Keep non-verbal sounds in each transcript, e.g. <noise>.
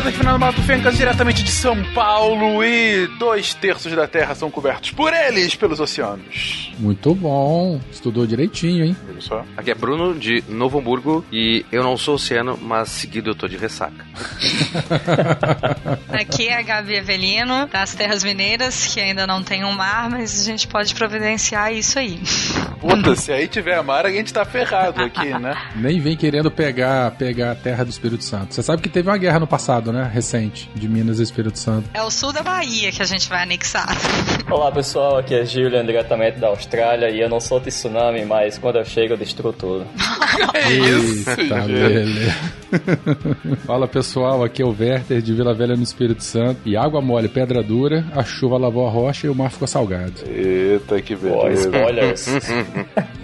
pessoas aqui na Mato Fencas, diretamente de São Paulo, e dois terços da Terra são cobertos por eles, pelos oceanos. Muito bom. Estudou direitinho, hein? Viu só? Aqui é Bruno de Novo Hamburgo e eu não sou oceano, mas seguido eu tô de ressaca. <laughs> Aqui é a Gabi Avelino, das Terras Mineiras, que ainda não tem um mar, mas a gente pode providenciar isso aí. Puta, se aí tiver mar, a gente tá ferrado aqui, né? Nem vem querendo pegar, pegar a terra do Espírito Santo. Você sabe que teve uma guerra no passado, né? Recente, de Minas e Espírito Santo. É o sul da Bahia que a gente vai anexar. <laughs> Olá pessoal, aqui é Julian diretamente da Austrália e eu não sou tsunami, mas quando eu chego eu destruo tudo. <laughs> É isso, Eita. Lele. <laughs> Fala pessoal, aqui é o Werther de Vila Velha no Espírito Santo. E água mole, pedra dura, a chuva lavou a rocha e o mar ficou salgado. Eita, que Pô, beleza. spoilers.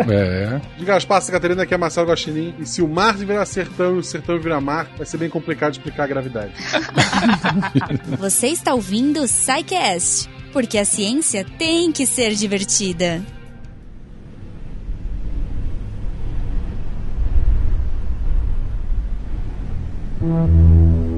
É. De Gaspar, Catarina, aqui é Marcelo Guaxinim. E se o mar virar sertão e o sertão virar mar, vai ser bem complicado explicar a gravidade. <laughs> Você está ouvindo o Psycast, porque a ciência tem que ser divertida.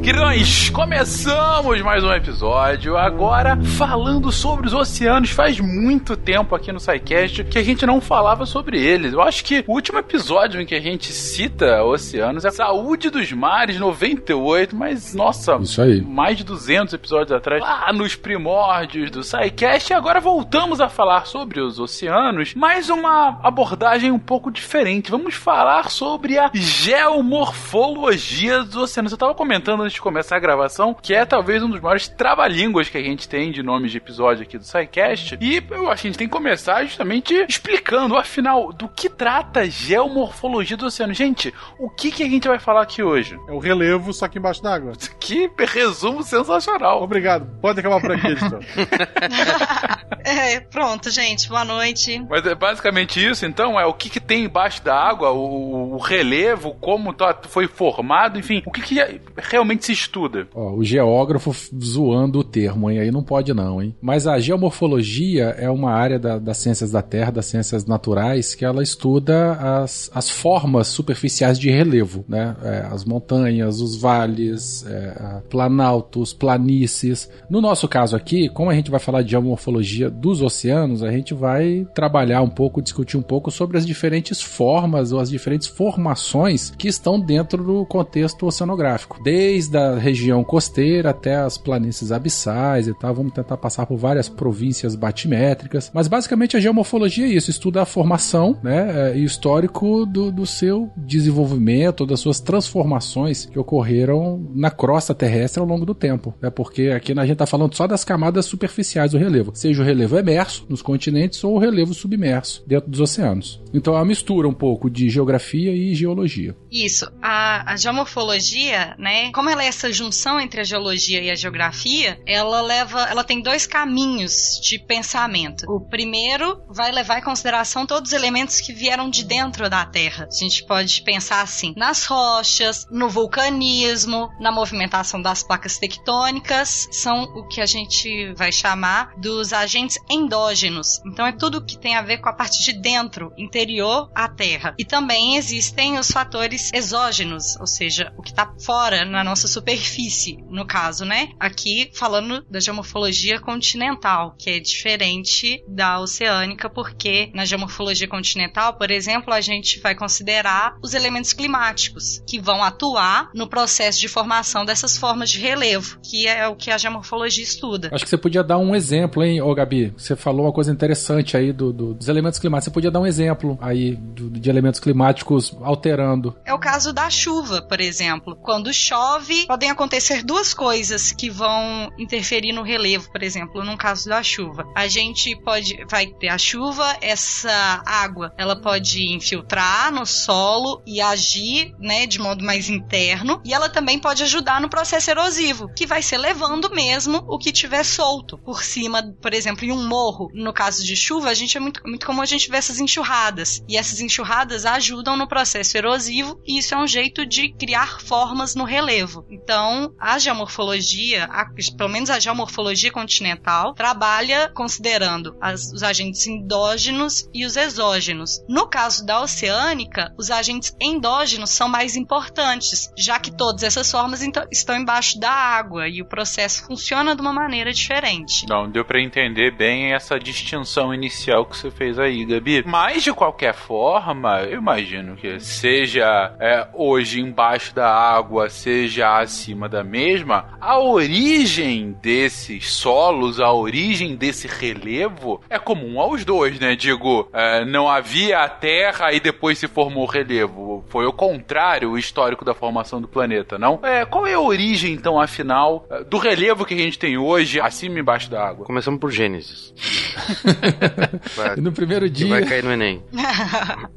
Queridões, começamos mais um episódio. Agora, falando sobre os oceanos. Faz muito tempo aqui no SciCast que a gente não falava sobre eles. Eu acho que o último episódio em que a gente cita oceanos é Saúde dos Mares 98, mas nossa, Isso aí. mais de 200 episódios atrás, lá nos primórdios do SciCast. E agora voltamos a falar sobre os oceanos, mas uma abordagem um pouco diferente. Vamos falar sobre a geomorfologia dos oceanos. Eu tava comentando antes de começar a gravação que é talvez um dos maiores trava-línguas que a gente tem de nomes de episódio aqui do SciCast. E eu acho que a gente tem que começar justamente explicando, afinal, do que trata a geomorfologia do oceano. Gente, o que, que a gente vai falar aqui hoje? É o relevo, só que embaixo d'água. <laughs> Que resumo sensacional. Obrigado. Pode acabar por aqui, editor. <laughs> É, pronto, gente. Boa noite. Mas é basicamente isso, então? É o que, que tem embaixo da água, o, o relevo, como tá- foi formado, enfim, o que, que realmente se estuda? Ó, o geógrafo zoando o termo, hein? Aí não pode não, hein? Mas a geomorfologia é uma área da- das ciências da Terra, das ciências naturais, que ela estuda as, as formas superficiais de relevo, né? É, as montanhas, os vales, é, planaltos, planícies. No nosso caso aqui, como a gente vai falar de geomorfologia dos oceanos, a gente vai trabalhar um pouco, discutir um pouco sobre as diferentes formas ou as diferentes formações que estão dentro do contexto oceanográfico. Desde a região costeira até as planícies abissais e tal. Vamos tentar passar por várias províncias batimétricas. Mas basicamente a geomorfologia é isso, estuda a formação né, eh, e o histórico do, do seu desenvolvimento, das suas transformações que ocorreram na crosta terrestre ao longo do tempo. Né, porque aqui a gente está falando só das camadas superficiais do relevo, seja o relevo emerso nos continentes ou o relevo submerso dentro dos oceanos. Então é uma mistura um pouco de geografia e geologia. Isso. A, a geomorfologia, né? Como ela é essa junção entre a geologia e a geografia, ela leva, ela tem dois caminhos de pensamento. O primeiro vai levar em consideração todos os elementos que vieram de dentro da Terra. A gente pode pensar assim, nas rochas, no vulcanismo, na movimentação das placas tectônicas, são o que a gente vai chamar dos agentes endógenos. Então é tudo que tem a ver com a parte de dentro, interior à Terra. E também existem os fatores exógenos, ou seja, o que está fora na nossa superfície, no caso, né? Aqui falando da geomorfologia continental, que é diferente da oceânica, porque na geomorfologia continental, por exemplo, a gente vai considerar os elementos climáticos que vão atuar no processo de formação dessas formas de relevo, que é o que a geomorfologia estuda. Acho que você podia dar um exemplo, hein, ô Gabi? Você falou uma coisa interessante aí do, do- dos elementos climáticos. Você podia dar um exemplo aí do- de elementos climáticos alterando. É o caso da chuva, por exemplo. Quando chove, podem acontecer duas coisas que vão interferir no relevo, por exemplo, no caso da chuva. A gente pode vai ter a chuva, essa água, ela pode infiltrar no solo e agir, né, de modo mais interno, e ela também pode ajudar no processo erosivo, que vai ser levando mesmo o que tiver solto por cima, por exemplo, exemplo, em um morro, no caso de chuva, a gente é muito, muito comum a gente ver essas enxurradas. E essas enxurradas ajudam no processo erosivo e isso é um jeito de criar formas no relevo. Então, a geomorfologia, a, pelo menos a geomorfologia continental, trabalha considerando as, os agentes endógenos e os exógenos. No caso da oceânica, os agentes endógenos são mais importantes, já que todas essas formas então, estão embaixo da água e o processo funciona de uma maneira diferente. Não, deu para entender bem essa distinção inicial que você fez aí, Gabi. Mas, de qualquer forma, eu imagino que seja é, hoje embaixo da água, seja acima da mesma, a origem desses solos, a origem desse relevo é comum aos dois, né? Digo, é, não havia a Terra e depois se formou o relevo. Foi o contrário, o histórico da formação do planeta, não? É, qual é a origem, então, afinal, do relevo que a gente tem hoje, acima e embaixo da água? Começamos por Gênesis. Vai, no primeiro dia. vai cair no Enem.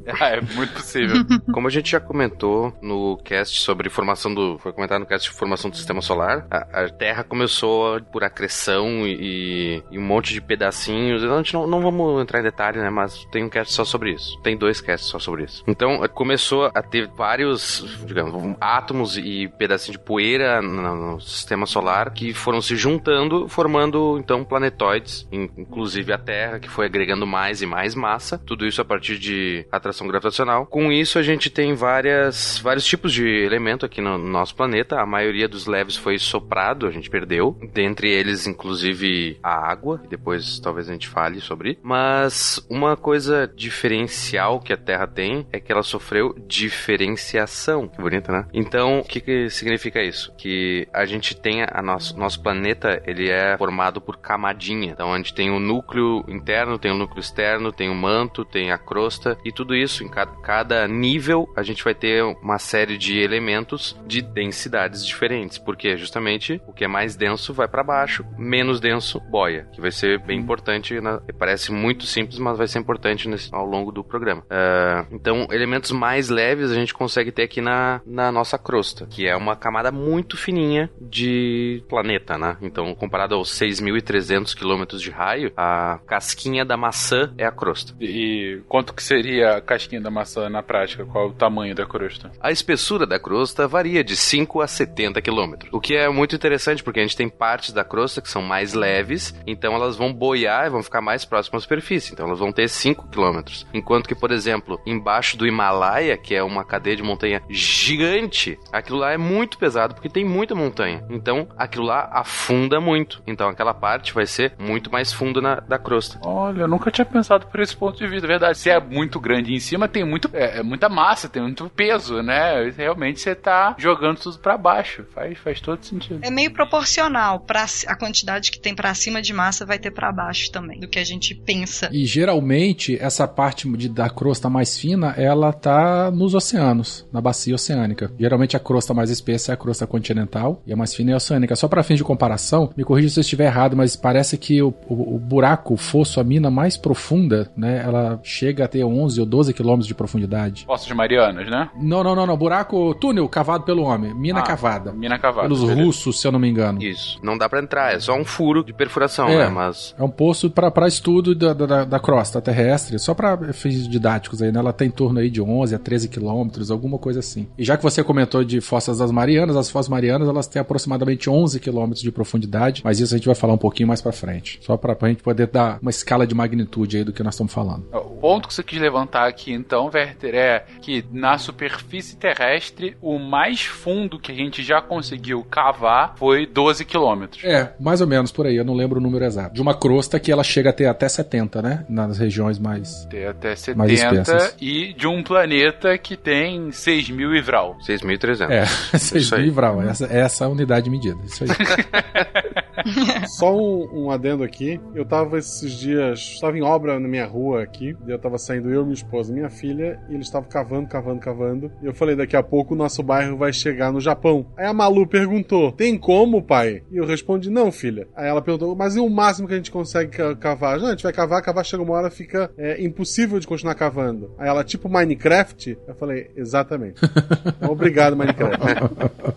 é, <laughs> é muito possível. Como a gente já comentou no cast sobre formação do. Foi comentado no cast de formação do sistema solar, a, a Terra começou por acreção e, e, um monte de pedacinhos. A gente não, não vamos entrar em detalhe, né? Mas tem um cast só sobre isso. Tem dois casts só sobre isso. Então começou a ter vários, digamos, átomos e pedacinhos de poeira no, no sistema solar que foram se juntando, formando então planetoides, inclusive a Terra, que foi agregando mais e mais massa. Tudo isso a partir de atração gravitacional. Com isso, a gente tem várias, vários tipos de elemento aqui no, no nosso planeta. A maioria dos leves foi soprado, a gente perdeu. Dentre eles, inclusive, a água. Depois, talvez a gente fale sobre. Mas uma coisa diferencial que a Terra tem é que ela sofreu diferenciação. Que bonito, né? Então, o que, que significa isso? Que a gente tem a nosso, nosso planeta, ele é formado por camadinha. Então, gente tem o núcleo interno, tem o núcleo externo, tem o manto, tem a crosta e tudo isso em cada, cada nível a gente vai ter uma série de elementos de densidades diferentes, porque justamente o que é mais denso vai para baixo, menos denso boia, que vai ser bem importante. Na, parece muito simples, mas vai ser importante nesse, ao longo do programa. Uh, então, elementos mais leves a gente consegue ter aqui na, na nossa crosta, que é uma camada muito fininha de planeta, né? Então, comparado aos 6.300 quilômetros de raio, a casquinha da maçã é a crosta. E quanto que seria a casquinha da maçã na prática? Qual é o tamanho da crosta? A espessura da crosta varia de 5 a 70 quilômetros, o que é muito interessante porque a gente tem partes da crosta que são mais leves, então elas vão boiar e vão ficar mais próximas à superfície, então elas vão ter 5 quilômetros. Enquanto que, por exemplo, embaixo do Himalaia, que é uma cadeia de montanha gigante, aquilo lá é muito pesado porque tem muita montanha. Então aquilo lá afunda muito. Então aquela parte vai ser muito mais fundo na, da crosta. Olha, eu nunca tinha pensado por esse ponto de vista. Verdade, se é muito grande em cima, tem muito, é, é muita massa, tem muito peso, né? Realmente você tá jogando tudo para baixo. Faz, faz todo sentido. É meio proporcional para a quantidade que tem para cima de massa vai ter para baixo também, do que a gente pensa. E geralmente essa parte de, da crosta mais fina, ela tá nos oceanos, na bacia oceânica. Geralmente a crosta mais espessa é a crosta continental e a mais fina é a oceânica. Só para fins de comparação, me corrija se eu estiver errado, mas parece que o, o, o buraco, o fosso, a mina mais profunda, né, ela chega a ter 11 ou 12 quilômetros de profundidade. Poços de Marianas, né? Não, não, não, não. Buraco, túnel cavado pelo homem. Mina ah, cavada. Mina cavada. Pelos beleza. russos, se eu não me engano. Isso. Não dá para entrar, é só um furo de perfuração, é, né? Mas... É um poço para estudo da, da, da, crosta terrestre, só para fins didáticos aí, né? Ela tem em torno aí de 11 a 13 quilômetros, alguma coisa assim. E já que você comentou de fossas das Marianas, as fossas Marianas, elas têm aproximadamente 11 quilômetros de profundidade, mas isso a gente vai falar um pouquinho mais para frente. Só para a gente poder dar uma escala de magnitude aí do que nós estamos falando. O ponto que você quis levantar aqui, então, Werther, é que na superfície terrestre, o mais fundo que a gente já conseguiu cavar foi 12 quilômetros. É, mais ou menos por aí, eu não lembro o número exato. De uma crosta que ela chega a ter até 70, né? Nas regiões mais. Tem até 70 e de um planeta que tem 6 mil e vral. 6.300. É, <laughs> 6 mil e vral. Essa, essa é a unidade de medida. Isso aí. <laughs> <laughs> Só um, um, adendo aqui. Eu tava esses dias, estava em obra na minha rua aqui. E eu tava saindo eu, minha esposa, minha filha, e eles estavam cavando, cavando, cavando. E eu falei, daqui a pouco o nosso bairro vai chegar no Japão. Aí a Malu perguntou: Tem como, pai? E eu respondi: Não, filha. Aí ela perguntou: Mas e o máximo que a gente consegue cavar? Não, a gente vai cavar, cavar, chega uma hora, fica é, impossível de continuar cavando. Aí ela, tipo Minecraft? Eu falei: Exatamente. <laughs> Obrigado, Minecraft.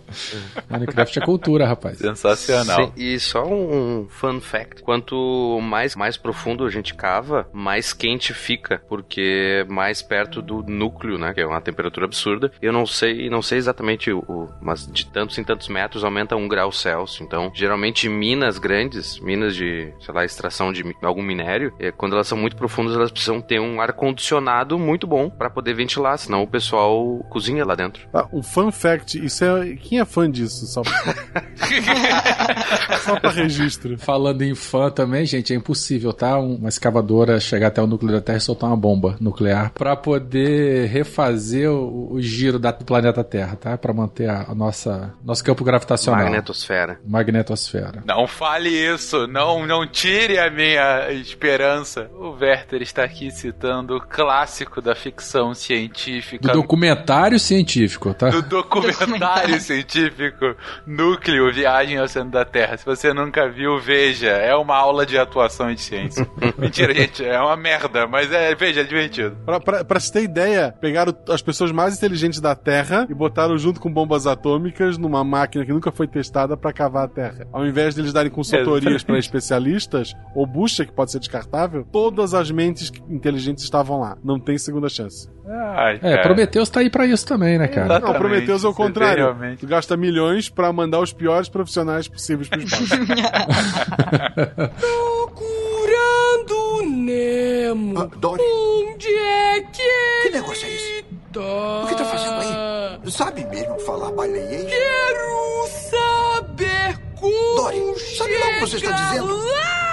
<laughs> Minecraft é cultura, rapaz. Sensacional. Sim, isso só um fun fact. Quanto mais, mais profundo a gente cava, mais quente fica, porque mais perto do núcleo, né? Que é uma temperatura absurda. Eu não sei, não sei exatamente o, o mas de tantos em tantos metros aumenta um grau Celsius. Então, geralmente minas grandes, minas de, sei lá, extração de algum minério, é, quando elas são muito profundas, elas precisam ter um ar condicionado muito bom para poder ventilar, senão o pessoal cozinha lá dentro. Ah, um fun fact, isso é. Quem é fã disso? Só <laughs> Só pra registro. <laughs> Falando em fã também, gente, é impossível, tá? Uma escavadora chegar até o núcleo da Terra e soltar uma bomba nuclear para poder refazer o, o giro da, do planeta Terra, tá? Para manter a, a, nossa nosso campo gravitacional. Magnetosfera. Magnetosfera. Não fale isso, não não tire a minha esperança. O Werther está aqui citando o clássico da ficção científica. Do documentário científico, tá? Do documentário científico Núcleo Viagem ao Centro da Terra. Se você nunca viu, veja. É uma aula de atuação de ciência. <laughs> Mentira, gente. É uma merda, mas é, veja, é divertido. Pra, pra, pra se ter ideia, pegaram as pessoas mais inteligentes da Terra e botaram junto com bombas atômicas numa máquina que nunca foi testada para cavar a Terra. Ao invés de eles darem consultorias para especialistas, ou bucha, que pode ser descartável, todas as mentes inteligentes estavam lá. Não tem segunda chance. Ai, é, Prometheus tá aí pra isso também, né, cara? Exatamente, não, Prometheus é o contrário. Tu gasta milhões pra mandar os piores profissionais possíveis pro espaço. <laughs> Procurando Nemo. Ah, Dory. Onde é que Que negócio é esse? Tá? O que tá fazendo aí? Sabe mesmo falar baleiês? Quero saber como Dory, sabe lá o que você está dizendo? Lá!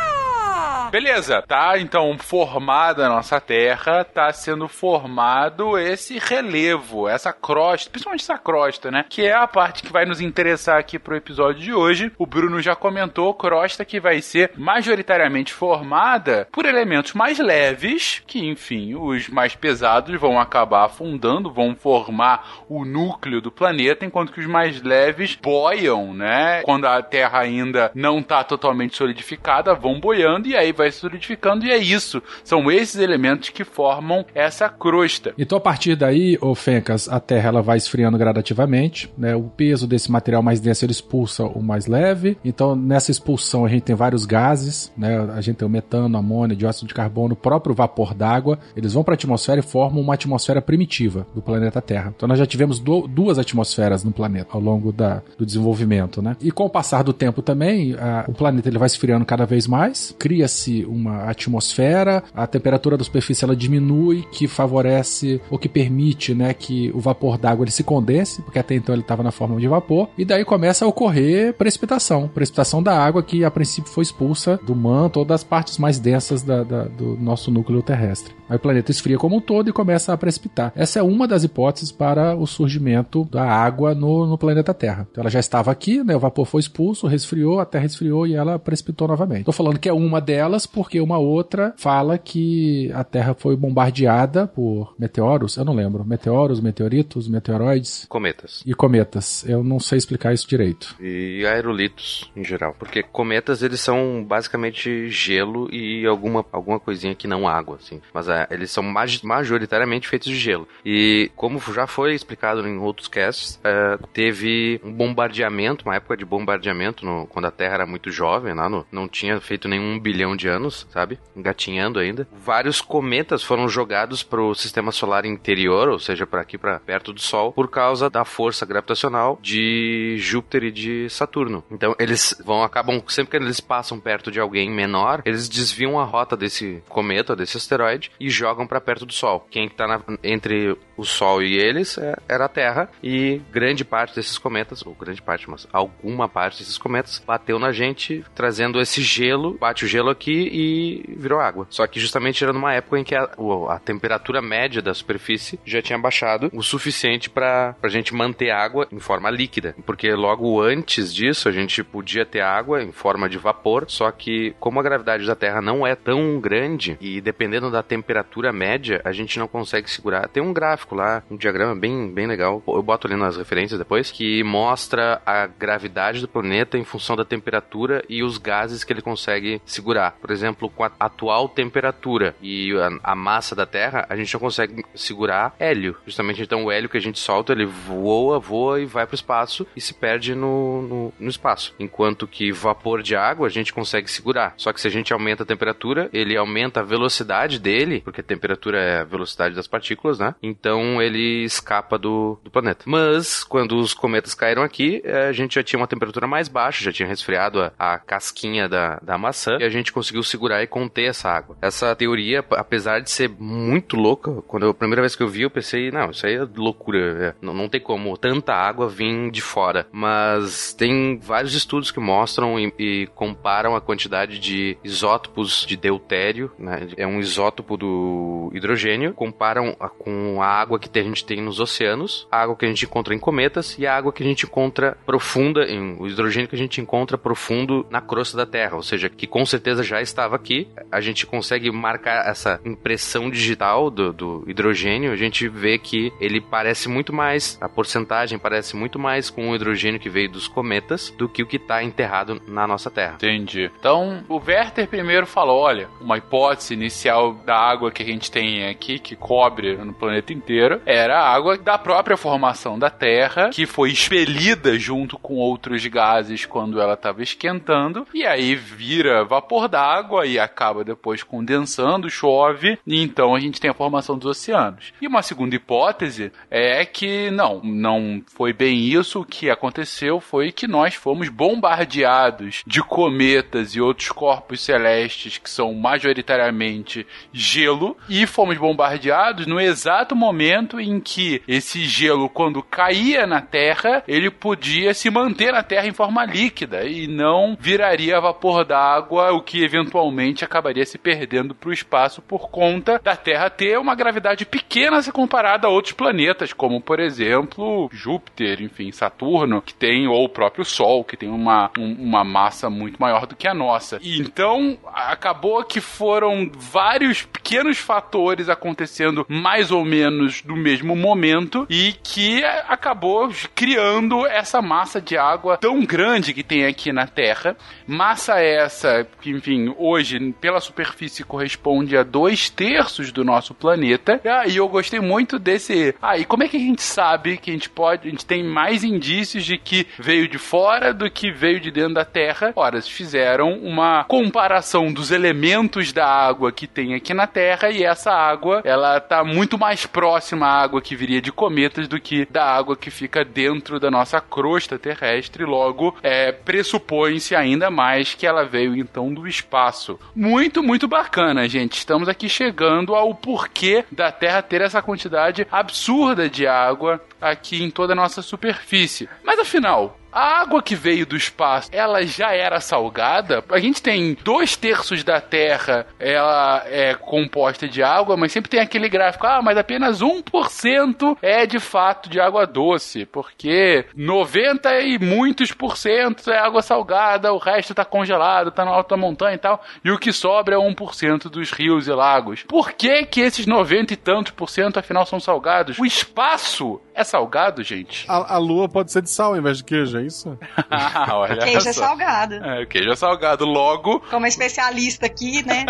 Beleza, tá então formada a nossa Terra, tá sendo formado esse relevo, essa crosta, principalmente essa crosta, né? Que é a parte que vai nos interessar aqui pro episódio de hoje. O Bruno já comentou, crosta que vai ser majoritariamente formada por elementos mais leves, que enfim, os mais pesados vão acabar afundando, vão formar o núcleo do planeta, enquanto que os mais leves boiam, né? Quando a Terra ainda não tá totalmente solidificada, vão boiando e aí vai se solidificando, e é isso. São esses elementos que formam essa crosta. Então, a partir daí, ô Fencas, a Terra ela vai esfriando gradativamente, né? O peso desse material mais denso ele expulsa o mais leve. Então, nessa expulsão, a gente tem vários gases, né? A gente tem o metano, amônia, dióxido de carbono, o próprio vapor d'água. Eles vão para a atmosfera e formam uma atmosfera primitiva do planeta Terra. Então, nós já tivemos do, duas atmosferas no planeta ao longo da, do desenvolvimento, né? E com o passar do tempo também, a, o planeta ele vai esfriando cada vez mais, cria-se uma atmosfera, a temperatura da superfície ela diminui, que favorece ou que permite, né, que o vapor d'água ele se condense, porque até então ele estava na forma de vapor, e daí começa a ocorrer precipitação, precipitação da água que a princípio foi expulsa do manto ou das partes mais densas da, da, do nosso núcleo terrestre. Aí o planeta esfria como um todo e começa a precipitar. Essa é uma das hipóteses para o surgimento da água no, no planeta Terra. Então ela já estava aqui, né? O vapor foi expulso, resfriou, a Terra esfriou e ela precipitou novamente. Estou falando que é uma delas porque uma outra fala que a Terra foi bombardeada por meteoros, eu não lembro, meteoros, meteoritos, meteoroides. Cometas. E cometas. Eu não sei explicar isso direito. E aerolitos em geral. Porque cometas eles são basicamente gelo e alguma, alguma coisinha que não água, assim. Mas é, eles são majoritariamente feitos de gelo. E como já foi explicado em outros casts, é, teve um bombardeamento, uma época de bombardeamento, no, quando a Terra era muito jovem, lá no, não tinha feito nenhum bilhão de anos, sabe? Engatinhando ainda. Vários cometas foram jogados pro sistema solar interior, ou seja, para aqui, para perto do Sol, por causa da força gravitacional de Júpiter e de Saturno. Então eles vão acabam sempre que eles passam perto de alguém menor, eles desviam a rota desse cometa, desse asteroide e jogam para perto do Sol. Quem tá na, entre o Sol e eles é, era a Terra e grande parte desses cometas, ou grande parte, mas alguma parte desses cometas bateu na gente, trazendo esse gelo, bate o gelo aqui e virou água. Só que justamente era numa época em que a, a temperatura média da superfície já tinha baixado o suficiente para a gente manter água em forma líquida, porque logo antes disso a gente podia ter água em forma de vapor, só que como a gravidade da Terra não é tão grande e dependendo da temperatura média, a gente não consegue segurar. Tem um gráfico lá, um diagrama bem, bem legal, eu boto ali nas referências depois, que mostra a gravidade do planeta em função da temperatura e os gases que ele consegue segurar. por exemplo, com a atual temperatura e a, a massa da Terra, a gente não consegue segurar hélio. Justamente então o hélio que a gente solta, ele voa, voa e vai para o espaço e se perde no, no, no espaço. Enquanto que vapor de água a gente consegue segurar. Só que se a gente aumenta a temperatura, ele aumenta a velocidade dele, porque a temperatura é a velocidade das partículas, né? Então ele escapa do, do planeta. Mas quando os cometas caíram aqui, eh, a gente já tinha uma temperatura mais baixa, já tinha resfriado a, a casquinha da, da maçã e a gente conseguiu segurar e conter essa água. Essa teoria, apesar de ser muito louca, quando eu, a primeira vez que eu vi, eu pensei, não, isso aí é loucura. É, não, não tem como tanta água vir de fora. Mas tem vários estudos que mostram e, e comparam a quantidade de isótopos de deutério, né? É um isótopo do hidrogênio, comparam a, com a água que a gente tem nos oceanos, a água que a gente encontra em cometas e a água que a gente encontra profunda, em, o hidrogênio que a gente encontra profundo na crosta da Terra, ou seja, que com certeza já estava aqui. A gente consegue marcar essa impressão digital do, do hidrogênio, a gente vê que ele parece muito mais, a porcentagem parece muito mais com o hidrogênio que veio dos cometas do que o que está enterrado na nossa Terra. Entendi. Então, o Werther primeiro falou: olha, uma hipótese inicial da água que a gente tem aqui, que cobre no planeta inteiro, era a água da própria formação da Terra, que foi expelida junto com outros gases quando ela estava esquentando, e aí vira vapor d'água e acaba depois condensando, chove, e então a gente tem a formação dos oceanos. E uma segunda hipótese é que não, não foi bem isso. O que aconteceu foi que nós fomos bombardeados de cometas e outros corpos celestes que são majoritariamente gelo e fomos bombardeados no exato momento em que esse gelo, quando caía na Terra, ele podia se manter na Terra em forma líquida e não viraria vapor d'água, o que eventualmente acabaria se perdendo para o espaço por conta da Terra ter uma gravidade pequena se comparada a outros planetas, como por exemplo Júpiter, enfim, Saturno, que tem, ou o próprio Sol, que tem uma, um, uma massa muito maior do que a nossa. E então acabou que foram vários pequenos fatores acontecendo mais ou menos no mesmo momento e que acabou criando essa massa de água tão grande que tem aqui na Terra. Massa essa que, enfim, hoje pela superfície corresponde a dois terços do nosso planeta. E eu gostei muito desse. Ah, e como é que a gente sabe que a gente pode. A gente tem mais indícios de que veio de fora do que veio de dentro da Terra? Ora, fizeram uma comparação dos elementos da água que tem aqui na Terra e essa água, ela tá muito mais próxima à água que viria de cometas do que da água que fica dentro da nossa crosta terrestre. Logo, é, pressupõe-se ainda mais que ela veio então do espaço. Muito, muito bacana, gente. Estamos aqui chegando ao porquê da Terra ter essa quantidade absurda de água aqui em toda a nossa superfície. Mas afinal, a água que veio do espaço, ela já era salgada? A gente tem dois terços da Terra, ela é composta de água, mas sempre tem aquele gráfico, ah, mas apenas 1% é de fato de água doce, porque 90 e muitos por cento é água salgada, o resto tá congelado, tá na alta montanha e tal, e o que sobra é 1% dos rios e lagos. Por que que esses 90 e tantos por cento afinal são salgados? O espaço é salgado, gente? A, a lua pode ser de sal ao invés de queijo, é isso? Ah, <laughs> olha Queijo é salgado. É, o queijo é salgado. Logo, Como especialista aqui, né?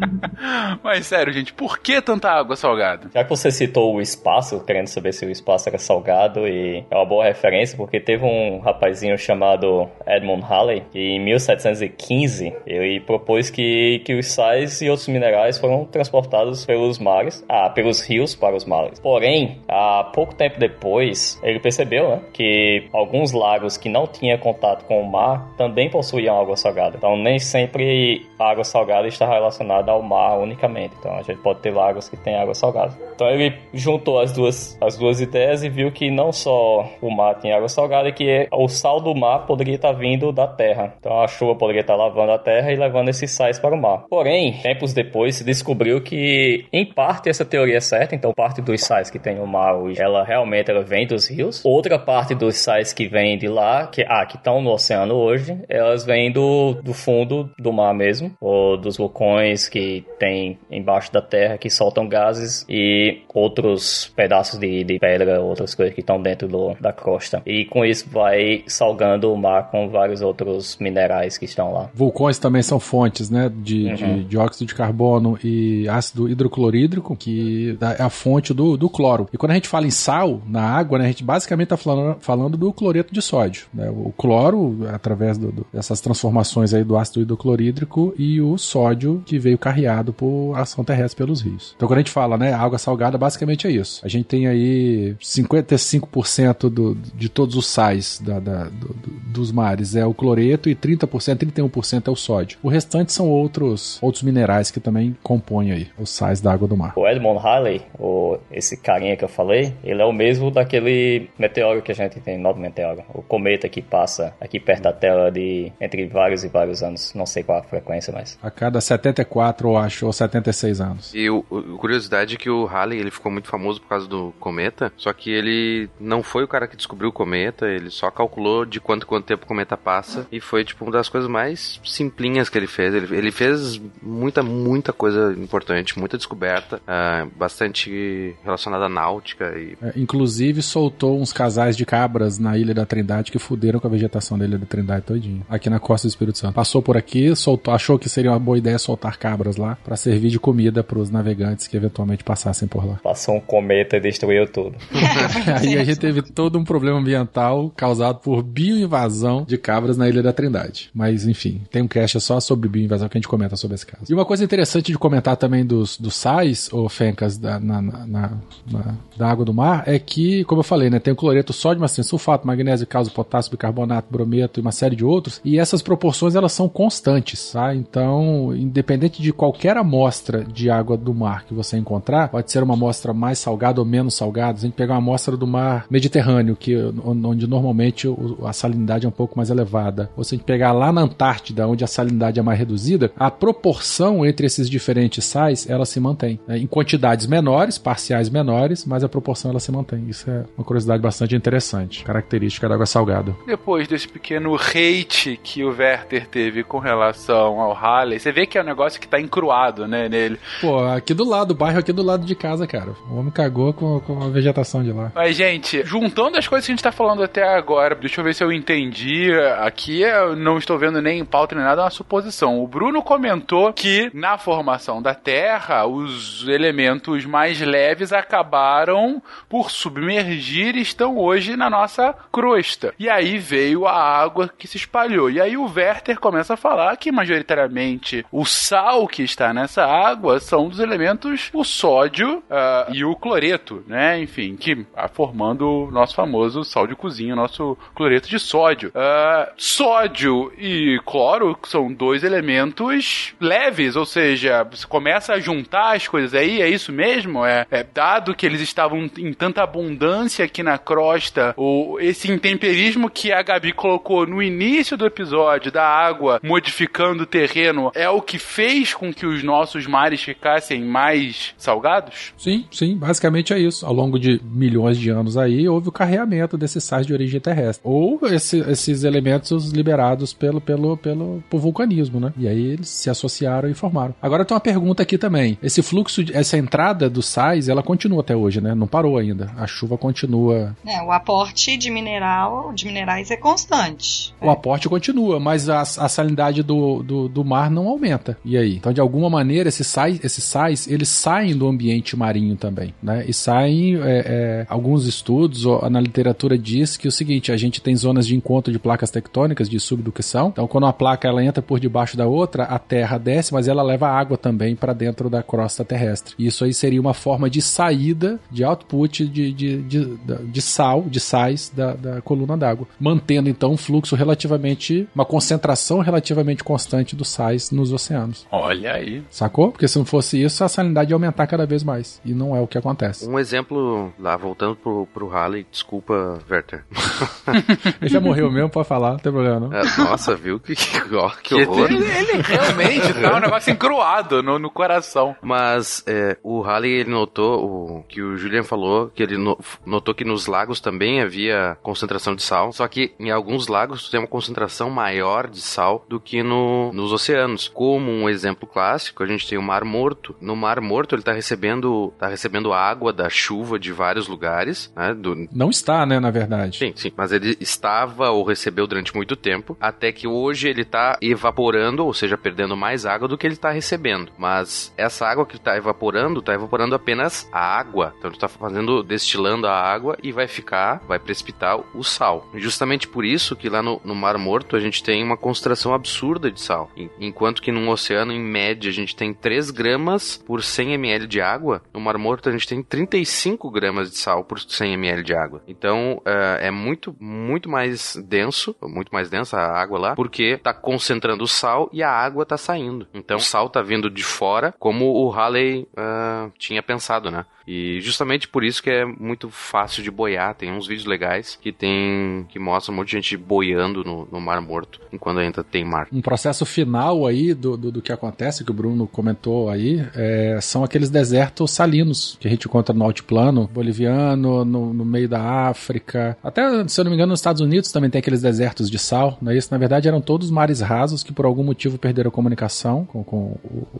<laughs> mas sério, gente, por que tanta água salgada? Já que você citou o espaço, querendo saber se o espaço era salgado, e é uma boa referência, porque teve um rapazinho chamado Edmund Halley, que em 1715 ele propôs que, que os sais e outros minerais foram transportados pelos mares, ah, pelos rios para os mares. Porém, há pouco tempo depois, ele percebeu né, que alguns lagos que não tinham contato com o mar também possuíam água salgada. Então, nem sempre a água salgada está relacionada ao mar unicamente. Então, a gente pode ter lagos que têm água salgada. Então, ele juntou as duas, as duas ideias e viu que não só o mar tinha água salgada, que o sal do mar poderia estar vindo da terra. Então, a chuva poderia estar lavando a terra e levando esses sais para o mar. Porém, tempos depois, se descobriu que, em parte, essa teoria é certa. Então, parte dos sais que tem no mar hoje, ela realmente ela vem dos rios. Outra parte dos sais que vem de lá, que ah, que estão no oceano hoje, elas vêm do, do fundo do mar mesmo, ou dos vulcões que tem embaixo da terra que soltam gases e outros pedaços de, de pedra, outras coisas que estão dentro do, da crosta. E com isso vai salgando o mar com vários outros minerais que estão lá. Vulcões também são fontes, né? De, Uhum. de dióxido de carbono e ácido hidroclorídrico, que é a fonte do, do cloro. E quando a gente fala em sal na água, né, a gente basicamente está falando, falando do cloreto de sódio. né? O cloro, através do- do- dessas transformações aí do ácido hidroclorídrico, e o sódio que veio carreado por ação terrestre pelos rios. Então quando a gente fala, né, água salgada, basicamente é isso. A gente tem aí 55% do, de todos os sais da- da- do- do- dos mares é o cloreto e 30%, 31% é o sódio. O restante são outros, outros minerais que também compõem aí os sais da água do mar. O Edmond Halley, o, esse carinha que eu falei, ele é o mesmo daquele meteoro que a gente tem, não meteoro, o cometa que passa aqui perto da Terra de entre vários e vários anos, não sei qual a frequência, mas A cada 74, eu acho, ou 76 anos. E o, o- curiosidade é que o Halley ele ficou muito famoso por causa do cometa, só que ele não foi o cara que descobriu o cometa, ele só calculou de quanto quanto tempo o cometa passa e foi tipo uma das coisas mais simplinhas que ele fez. Ele, ele fez muita muita coisa importante, muita descoberta, ah, bastante relacionada à náutica e É, inclusive soltou uns casais de cabras na Ilha da Trindade que fuderam com a vegetação da Ilha da Trindade todinho. Aqui na costa do Espírito Santo. Passou por aqui, soltou, achou que seria uma boa ideia soltar cabras lá pra servir de comida pros navegantes que eventualmente passassem por lá. passou um cometa e destruiu tudo. <laughs> Aí a gente teve todo um problema ambiental causado por bioinvasão de cabras na Ilha da Trindade. Mas enfim, tem um cast só sobre bioinvasão que a gente comenta sobre esse caso. E uma coisa interessante de comentar também dos, dos sais, ou fencas, da, na, na- na- na- da água do mar, é que, como eu falei, né, tem o cloreto, sódio, mas tem sulfato, magnésio, cálcio, potássio, bicarbonato, brometo e uma série de outros. E essas proporções elas são constantes, tá? Então, independente de qualquer amostra de água do mar que você encontrar, pode ser uma amostra mais salgada ou menos salgada. Se a gente pegar uma amostra do mar Mediterrâneo, que onde normalmente a salinidade é um pouco mais elevada, ou se a gente pegar lá na Antártida, onde a salinidade é mais reduzida, a proporção entre esses diferentes sais ela se mantém né? em quantidades menores, parciais menores, mas a proporção ela se mantém. Isso é uma curiosidade bastante interessante, característica da água salgada. Depois desse pequeno hate que o Werther teve com relação ao Halley, você vê que é um negócio que tá encruado, né, nele. Pô, aqui do lado, o bairro aqui do lado de casa, cara. O homem cagou com, com a vegetação de lá. Mas, gente, juntando as coisas que a gente tá falando até agora, deixa eu ver se eu entendi. Aqui eu não estou vendo nem pauta nem nada, é uma suposição. O Bruno comentou que na formação da Terra, os elementos mais leves acabaram por submergir e estão hoje na nossa crosta. E aí veio a água que se espalhou. E aí o Werther começa a falar que majoritariamente o sal que está nessa água são dos elementos o sódio ah, e o cloreto, né? Enfim, que ah, formando o nosso famoso sal de cozinha, o nosso cloreto de sódio. Ah, sódio e cloro são dois elementos leves, ou seja, você começa a juntar as coisas aí, é isso mesmo? É, é dado que eles estavam em tanta abundância aqui na crosta, ou esse intemperismo que a Gabi colocou no início do episódio da água modificando o terreno é o que fez com que os nossos mares ficassem mais salgados? Sim, sim, basicamente é isso. Ao longo de milhões de anos aí, houve o carreamento desses sais de origem terrestre. Ou esse- esses elementos liberados pelo, pelo, pelo, por vulcanismo, né? E aí eles se associaram e formaram. Agora tem uma pergunta aqui também. Esse fluxo, essa entrada dos sais, ela continua até hoje, né? Não parou ainda. A chuva continua. É, o aporte de mineral, de minerais é constante. O aporte continua, mas a, a salinidade do, do, do mar não aumenta. E aí? Então, de alguma maneira, esses sais, esses sais eles saem do ambiente marinho também, né? E saem, é, é, alguns estudos na literatura diz que é o seguinte, a gente tem zonas de encontro de placas tectônicas de subducção. Então, quando uma placa ela entra por debaixo da outra, a Terra desce, mas ela leva água também para dentro da crosta terrestre. E isso aí seria uma forma de saída, de output de, de, de, de sal, de sais da, da coluna d'água, mantendo então um fluxo relativamente, uma concentração relativamente constante dos sais nos oceanos. Olha aí. Sacou? Porque se não fosse isso, a salinidade ia aumentar cada vez mais. E não é o que acontece. um exemplo lá voltando pro, pro Halley, desculpa, Werther. <laughs> Ele já morreu mesmo, pode falar, não tem problema não. Ah, Nossa, viu que, que Que horror. ele, ele realmente tá um negócio encruado no, no coração. Mas é, o Halley ele notou o que o Julian falou, que ele no- notou que nos lagos também havia concentração de sal, só que em alguns lagos tem uma concentração maior de sal do que no, nos oceanos. Como um exemplo clássico, a gente tem o Mar Morto. No Mar Morto ele tá recebendo, tá recebendo água da chuva de vários lugares, né? Do... Não está, né, na verdade. Sim, sim, mas ele estava ou recebeu durante muito tempo, até que hoje ele tá evaporando, ou seja, perdendo mais água do que ele tá recebendo. Mas essa água que tá evaporando, tá evaporando apenas a água. Então ele tá fazendo, destilando a água e vai ficar, vai precipitar o sal. Justamente por isso que lá no, no Mar Morto a gente tem uma concentração absurda de sal. En- Enquanto que num oceano, em média, a gente tem 3 gramas por 100 ml de água, no Mar Morto a gente tem 35 gramas de sal por 100 ml de água. Então eh, é muito, muito mais denso, muito mais densa a água lá, porque tá concentrando o sal e a água tá saindo. Então o sal tá vindo de fora, como o Halley ah, tinha pensado, né? E justamente por isso que é muito fácil de boiar. Tem uns vídeos legais que tem que mostram um monte de gente boiando no, no Mar Morto enquanto ainda tem mar. Um processo final aí do, do, do que acontece, que o Bruno comentou aí, é, são aqueles desertos salinos que a gente encontra no altiplano boliviano, no, no meio da África. Até, se eu não me engano, nos Estados Unidos também tem aqueles desertos de sal, não é isso? Na verdade, eram todos mares rasos que por algum motivo perderam a comunicação com, com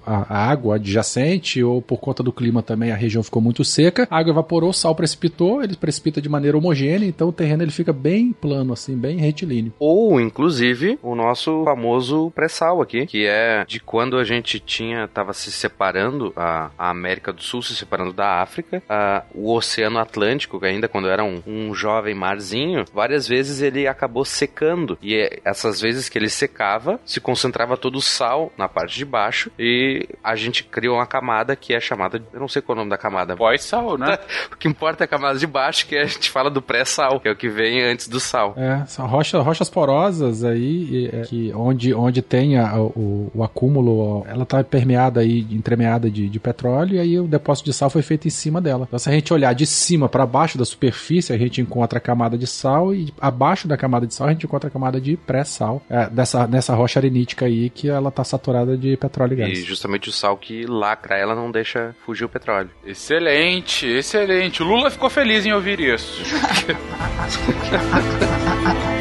a, a água adjacente ou por conta do clima também a região ficou muito seca. A água evaporou, o sal precipitou, ele precipita de maneira homogênea, então o terreno ele fica bem plano, assim, bem retilíneo. Ou, inclusive, o nosso famoso pré-sal aqui, que é de quando a gente tinha, tava se separando, a, a América do Sul se separando da África, a- o Oceano Atlântico, que ainda quando era um, um jovem marzinho, várias vezes ele acabou secando. E é- essas vezes que ele secava, se concentrava todo o sal na parte de baixo e a gente criou uma camada que é chamada, eu não sei qual é o nome da camada. Pós-sal, né? <laughs> O que importa é a camada de baixo, que a gente fala do pré-sal, que é o que vem antes do sal. É, são rochas, rochas porosas aí, e, é, que onde, onde tem a- o, o acúmulo, ela tá permeada aí, entremeada de, de petróleo, e aí o depósito de sal foi feito em cima dela. Então, se a gente olhar de cima para baixo da superfície, a gente encontra a camada de sal, e abaixo da camada de sal a gente encontra a camada de pré-sal, é, dessa, nessa rocha arenítica aí, que ela tá saturada de petróleo e E gás. justamente o sal que lacra ela não deixa fugir o petróleo. Excelente, excelente. Lula ficou feliz em ouvir isso. <laughs>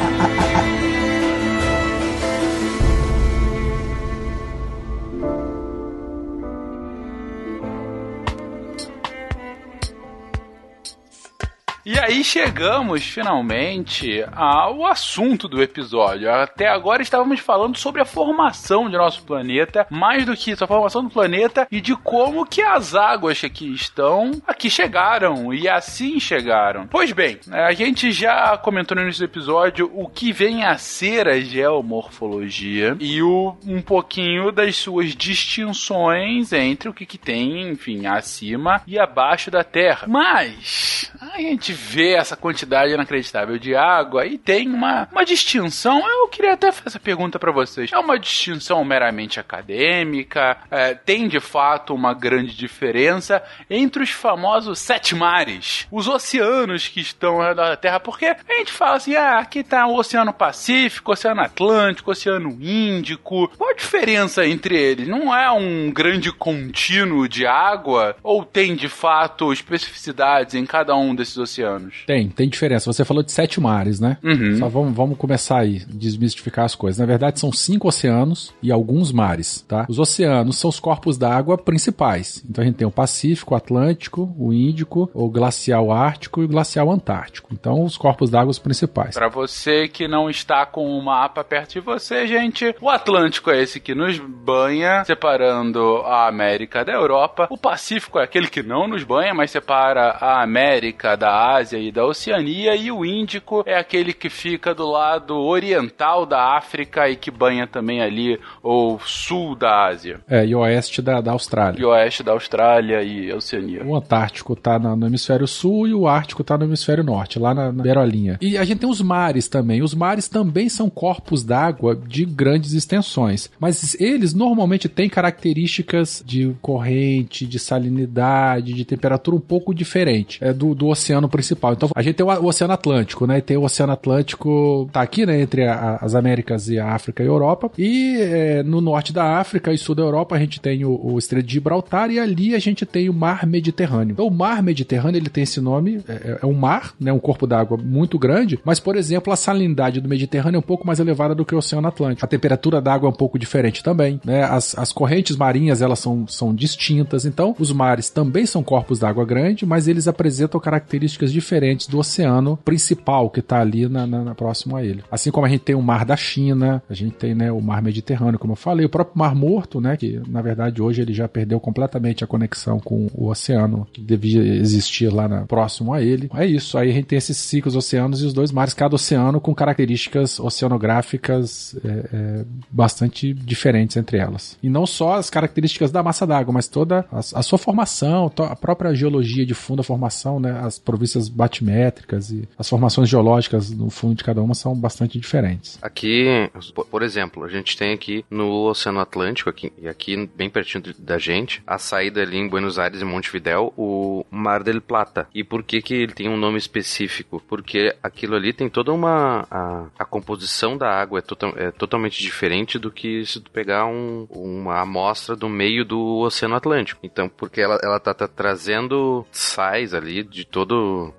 aí chegamos finalmente ao assunto do episódio. Até agora estávamos falando sobre a formação de nosso planeta, mais do que isso, a formação do planeta e de como que as águas que aqui estão aqui chegaram e assim chegaram. Pois bem, a gente já comentou no início do episódio o que vem a ser a geomorfologia e o, um pouquinho das suas distinções entre o que, que tem, enfim, acima e abaixo da Terra. Mas a gente vê essa quantidade inacreditável de água e tem uma, uma distinção. Eu queria até fazer essa pergunta para vocês. É uma distinção meramente acadêmica? É, tem de fato uma grande diferença entre os famosos sete mares, os oceanos que estão ao redor da Terra? Porque a gente fala assim: ah, aqui tá o Oceano Pacífico, Oceano Atlântico, Oceano Índico. Qual a diferença entre eles? Não é um grande contínuo de água? Ou tem de fato especificidades em cada um desses oceanos? Tem, tem diferença. Você falou de sete mares, né? Uhum. Só vamos, vamos começar aí, desmistificar as coisas. Na verdade, são cinco oceanos e alguns mares, tá? Os oceanos são os corpos d'água principais. Então a gente tem o Pacífico, o Atlântico, o Índico, o Glacial Ártico e o Glacial Antártico. Então, os corpos d'água principais. Para você que não está com o mapa perto de você, gente, o Atlântico é esse que nos banha, separando a América da Europa. O Pacífico é aquele que não nos banha, mas separa a América da Ásia e da Oceania. E o Índico é aquele que fica do lado oriental da África e que banha também ali o sul da Ásia. É, e o oeste da, da Austrália. E o oeste da Austrália e Oceania. O Antártico tá na- no hemisfério sul e o Ártico tá no hemisfério norte, lá na, na beirolinha. E a gente tem os mares também. Os mares também são corpos d'água de grandes extensões, mas eles normalmente têm características de corrente, de salinidade, de temperatura um pouco diferente é, do, do oceano principal. Então a gente tem o Oceano Atlântico, né? E tem o Oceano Atlântico, tá aqui, né? Entre a, as Américas e a África e a Europa. E é, no norte da África e sul da Europa a gente tem o, o Estreito de Gibraltar e ali a gente tem o Mar Mediterrâneo. Então o Mar Mediterrâneo ele tem esse nome, é, é um mar, né? Um corpo d'água muito grande, mas por exemplo a salinidade do Mediterrâneo é um pouco mais elevada do que o Oceano Atlântico. A temperatura da água é um pouco diferente também, né? As, as correntes marinhas elas são, são distintas. Então os mares também são corpos d'água grande, mas eles apresentam características diferentes do oceano principal que está ali na, na, na, próximo a ele. Assim como a gente tem o Mar da China, a gente tem né, o Mar Mediterrâneo, como eu falei, o próprio Mar Morto, né, que na verdade hoje ele já perdeu completamente a conexão com o oceano que devia existir lá na, próximo a ele. É isso, aí a gente tem esses ciclos oceanos e os dois mares, cada oceano com características oceanográficas é, é, bastante diferentes entre elas. E não só as características da massa d'água, mas toda a, a sua formação, a própria geologia de fundo, a formação, né, as províncias batimétricas e as formações geológicas no fundo de cada uma são bastante diferentes. Aqui, por exemplo, a gente tem aqui no Oceano Atlântico, aqui, e aqui bem pertinho da gente, a saída ali em Buenos Aires e Montevidéu, o Mar del Plata. E por que que ele tem um nome específico? Porque aquilo ali tem toda uma... a, a composição da água é, total, é, totalmente diferente do que se tu pegar um, uma amostra do meio do Oceano Atlântico. Então, porque ela, ela tá, tá trazendo sais ali de todo...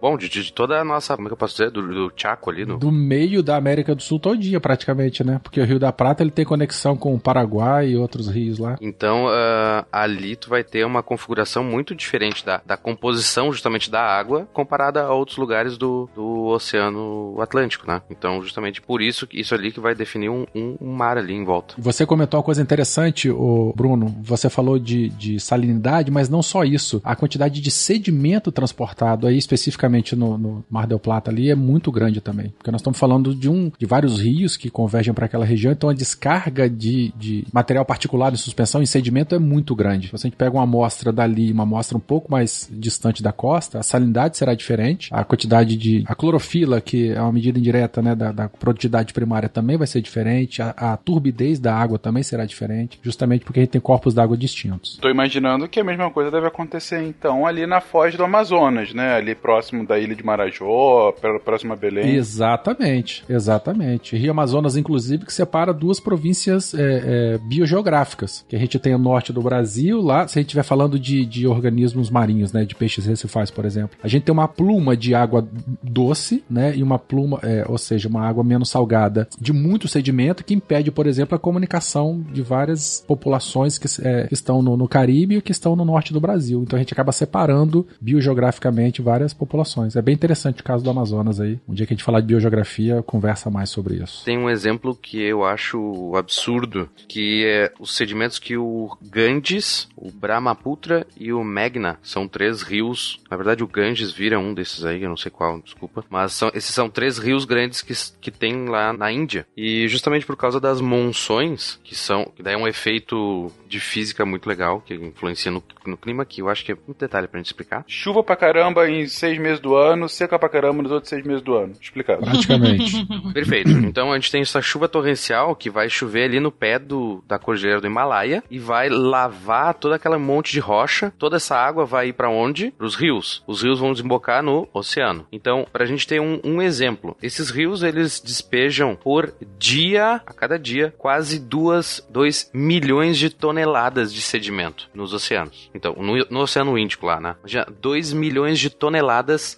Bom, de, de toda a nossa... Como é que eu posso dizer? Do, do Chaco ali. No... Do meio da América do Sul todinha, praticamente, né? Porque o Rio da Prata, ele tem conexão com o Paraguai e outros rios lá. Então, uh, ali tu vai ter uma configuração muito diferente da, da composição justamente da água comparada a outros lugares do, do Oceano Atlântico, né? Então, justamente por isso, isso ali que vai definir um, um, um mar ali em volta. Você comentou uma coisa interessante, o Bruno. Você falou de, de salinidade, mas não só isso. A quantidade de sedimento transportado aí, especificamente no, no Mar del Plata ali, é muito grande também. Porque nós estamos falando de um de vários rios que convergem para aquela região, então a descarga de, de material particulado em suspensão em sedimento é muito grande. Se a gente pega uma amostra dali, uma amostra um pouco mais distante da costa, a salinidade será diferente, a quantidade de. a clorofila, que é uma medida indireta né, da, da produtividade primária, também vai ser diferente, a, a turbidez da água também será diferente, justamente porque a gente tem corpos d'água distintos. Estou imaginando que a mesma coisa deve acontecer então ali na foz do Amazonas, né? Ali próximo da ilha de Marajó, próximo a Belém. Exatamente, exatamente. Rio Amazonas, inclusive, que separa duas províncias é, é, biogeográficas. Que a gente tem o norte do Brasil, lá, se a gente estiver falando de, de organismos marinhos, né? De peixes recifais, por exemplo. A gente tem uma pluma de água doce, né? E uma pluma, é, ou seja, uma água menos salgada de muito sedimento que impede, por exemplo, a comunicação de várias populações que, é, que estão no, no Caribe e que estão no norte do Brasil. Então a gente acaba separando biogeograficamente várias populações. É bem interessante o caso do Amazonas aí. Um dia que a gente falar de biogeografia, conversa mais sobre isso. Tem um exemplo que eu acho absurdo, que é os sedimentos que o Ganges, o Brahmaputra e o Meghna são três rios. Na verdade, o Ganges vira um desses aí, eu não sei qual, desculpa. Mas são, esses são três rios grandes que, que tem lá na Índia. E justamente por causa das monções, que são, que daí é um efeito de física muito legal, que influencia no, no clima, que eu acho que é um detalhe pra gente explicar. Chuva pra caramba em seis meses do ano, seca pra caramba nos outros seis meses do ano. Explicado. Praticamente. <laughs> Perfeito. Então a gente tem essa chuva torrencial que vai chover ali no pé do, da cordilheira do Himalaia e vai lavar toda aquela monte de rocha. Toda essa água vai ir para onde? Para os rios. Os rios vão desembocar no oceano. Então, para a gente ter um, um, exemplo, esses rios eles despejam por dia, a cada dia, quase 2 milhões de toneladas de sedimento nos oceanos. Então, no, no Oceano Índico lá, né? Já 2 milhões de toneladas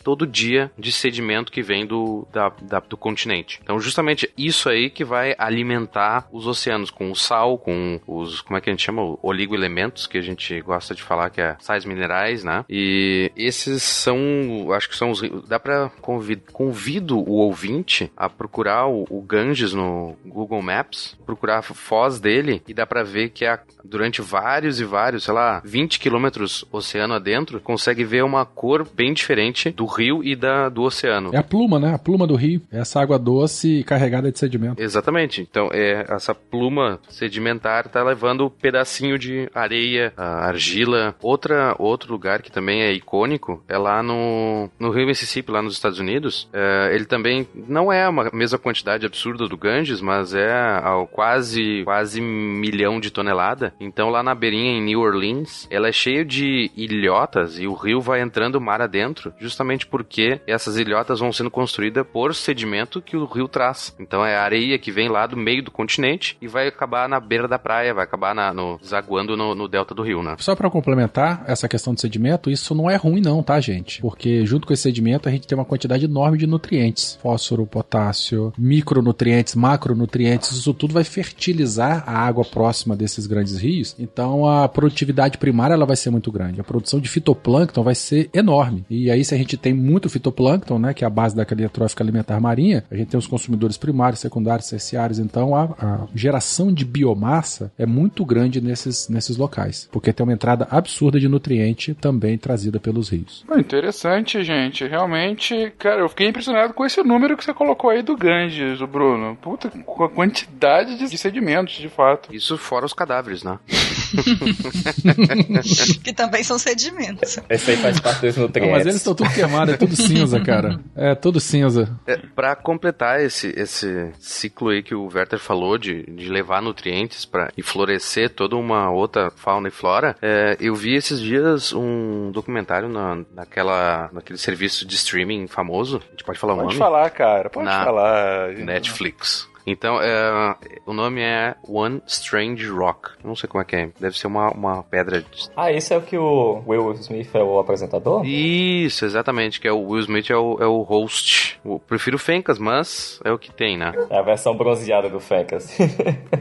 todo dia de sedimento que vem do, da, da, do continente. Então, justamente isso aí que vai alimentar os oceanos com o sal, com os, como é que a gente chama? Oligoelementos, que a gente gosta de falar que é sais minerais, né? E esses são, acho que são os, dá pra convid, convido o ouvinte a procurar o, o Ganges no Google Maps, procurar foz dele e dá pra ver que a, durante vários e vários, sei lá, 20 quilômetros oceano adentro, consegue ver uma cor bem diferente do rio e da, do oceano. É a pluma, né? A pluma do rio. É essa água doce carregada de sedimento. Exatamente. Então, é essa pluma sedimentar tá levando um pedacinho de areia, argila. Outra, outro lugar que também é icônico é lá no, no Rio Mississippi, lá nos Estados Unidos. É, ele também não é uma mesma quantidade absurda do Ganges, mas é ao quase, quase milhão de tonelada. Então, lá na beirinha, em New Orleans, ela é cheia de ilhotas e o rio vai entrando mar adentro centro, justamente porque essas ilhotas vão sendo construídas por sedimento que o rio traz. Então é areia que vem lá do meio do continente e vai acabar na beira da praia, vai acabar na, no, zaguando no, no delta do rio, né? Só para complementar essa questão do sedimento, isso não é ruim não, tá, gente? Porque junto com esse sedimento a gente tem uma quantidade enorme de nutrientes, fósforo, potássio, micronutrientes, macronutrientes, isso tudo vai fertilizar a água próxima desses grandes rios. Então a produtividade primária ela vai ser muito grande. A produção de fitoplâncton vai ser enorme. E aí se a gente tem muito fitoplâncton, né, que é a base da cadeia trófica alimentar marinha, a gente tem os consumidores primários, secundários, terciários, então a, a geração de biomassa é muito grande nesses, nesses locais, porque tem uma entrada absurda de nutriente também trazida pelos rios. Interessante, gente. Realmente, cara, eu fiquei impressionado com esse número que você colocou aí do Ganges, o Bruno. Puta, com a quantidade de sedimentos, de fato. Isso fora os cadáveres, né? <laughs> que também são sedimentos. Esse aí faz parte dos nutrientes. Não, mas eles estão tudo queimados, é tudo cinza, cara. É tudo cinza. É, para completar esse, esse ciclo aí que o Werther falou de, de levar nutrientes para e florescer toda uma outra fauna e flora, é, eu vi esses dias um documentário na, naquela, naquele serviço de streaming famoso. A gente pode falar o Pode nome? falar, cara. Pode Na falar. Netflix. Então, é, o nome é One Strange Rock. Não sei como é que é. Deve ser uma, uma pedra. de- Ah, esse é o que o Will Smith é o apresentador? Isso, exatamente. Que é o Will Smith é o, é o host. Eu prefiro o Fencas, mas é o que tem, né? É a versão bronzeada do Fencas. <laughs>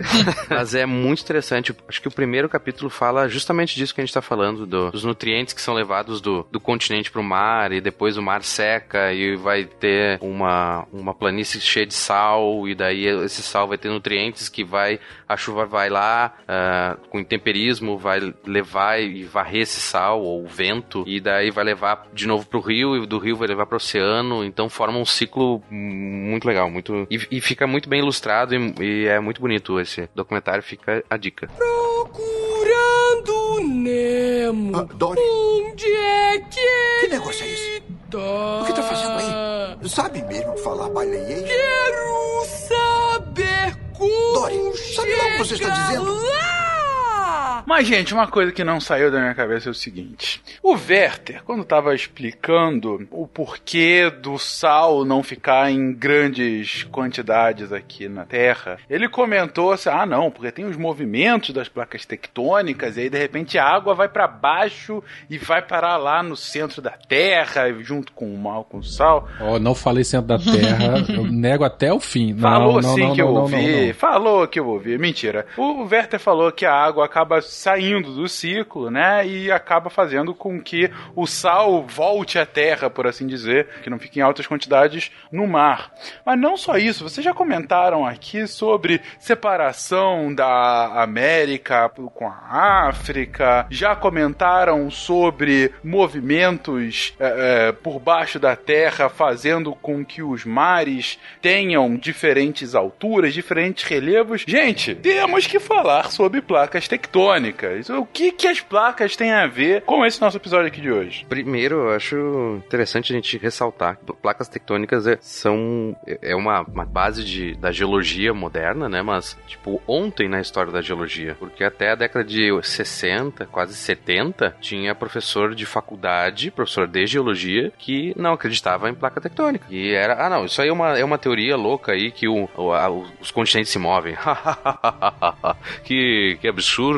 <laughs> Mas é muito interessante. Acho que o primeiro capítulo fala justamente disso que a gente tá falando, do- dos nutrientes que são levados do, do continente pro mar, e depois o mar seca e vai ter uma, uma planície cheia de sal, e daí esse sal vai ter nutrientes que vai. A chuva vai lá, ah, com intemperismo, vai levar e varrer esse sal, ou vento, e daí vai levar de novo pro rio, e do rio vai levar pro oceano, então forma um ciclo muito legal, muito. E, e fica muito bem ilustrado e, e é muito bonito esse documentário, fica a dica. Procurando Nemo. Ah, Dory, Onde é que que negócio é esse? O que tá fazendo aí? Sabe mesmo falar baleiês? Quero saber como Dory, sabe lá o que você está dizendo? Lá! Mas, gente, uma coisa que não saiu da minha cabeça é o seguinte: o Werther, quando estava explicando o porquê do sal não ficar em grandes quantidades aqui na Terra, ele comentou assim: ah, não, porque tem os movimentos das placas tectônicas, e aí de repente a água vai para baixo e vai parar lá no centro da Terra, junto com o mal, com o sal. Ó, não falei centro da Terra, <laughs> eu nego até o fim. Não, Falou não, sim não, que eu ouvi. Falou que eu ouvi. Mentira. O Werther falou que a água acaba saindo do ciclo, né? E acaba fazendo com que o sal volte à terra, por assim dizer, que não fique em altas quantidades no mar. Mas não só isso, vocês já comentaram aqui sobre separação da América com a África, já comentaram sobre movimentos é, é, por baixo da terra fazendo com que os mares tenham diferentes alturas, diferentes relevos. Gente, temos que falar sobre placas tectônicas. O que, que as placas têm a ver com esse nosso episódio aqui de hoje? Primeiro, eu acho interessante a gente ressaltar que placas tectônicas é, são é uma, uma base de, da geologia moderna, né? Mas, tipo, ontem na história da geologia. Porque até a década de 60, quase 70, tinha professor de faculdade, professor de geologia, que não acreditava em placa tectônica. E era, ah não, isso aí é uma, é uma teoria louca aí que o, o- a- os continentes se movem. <laughs> que, que absurdo.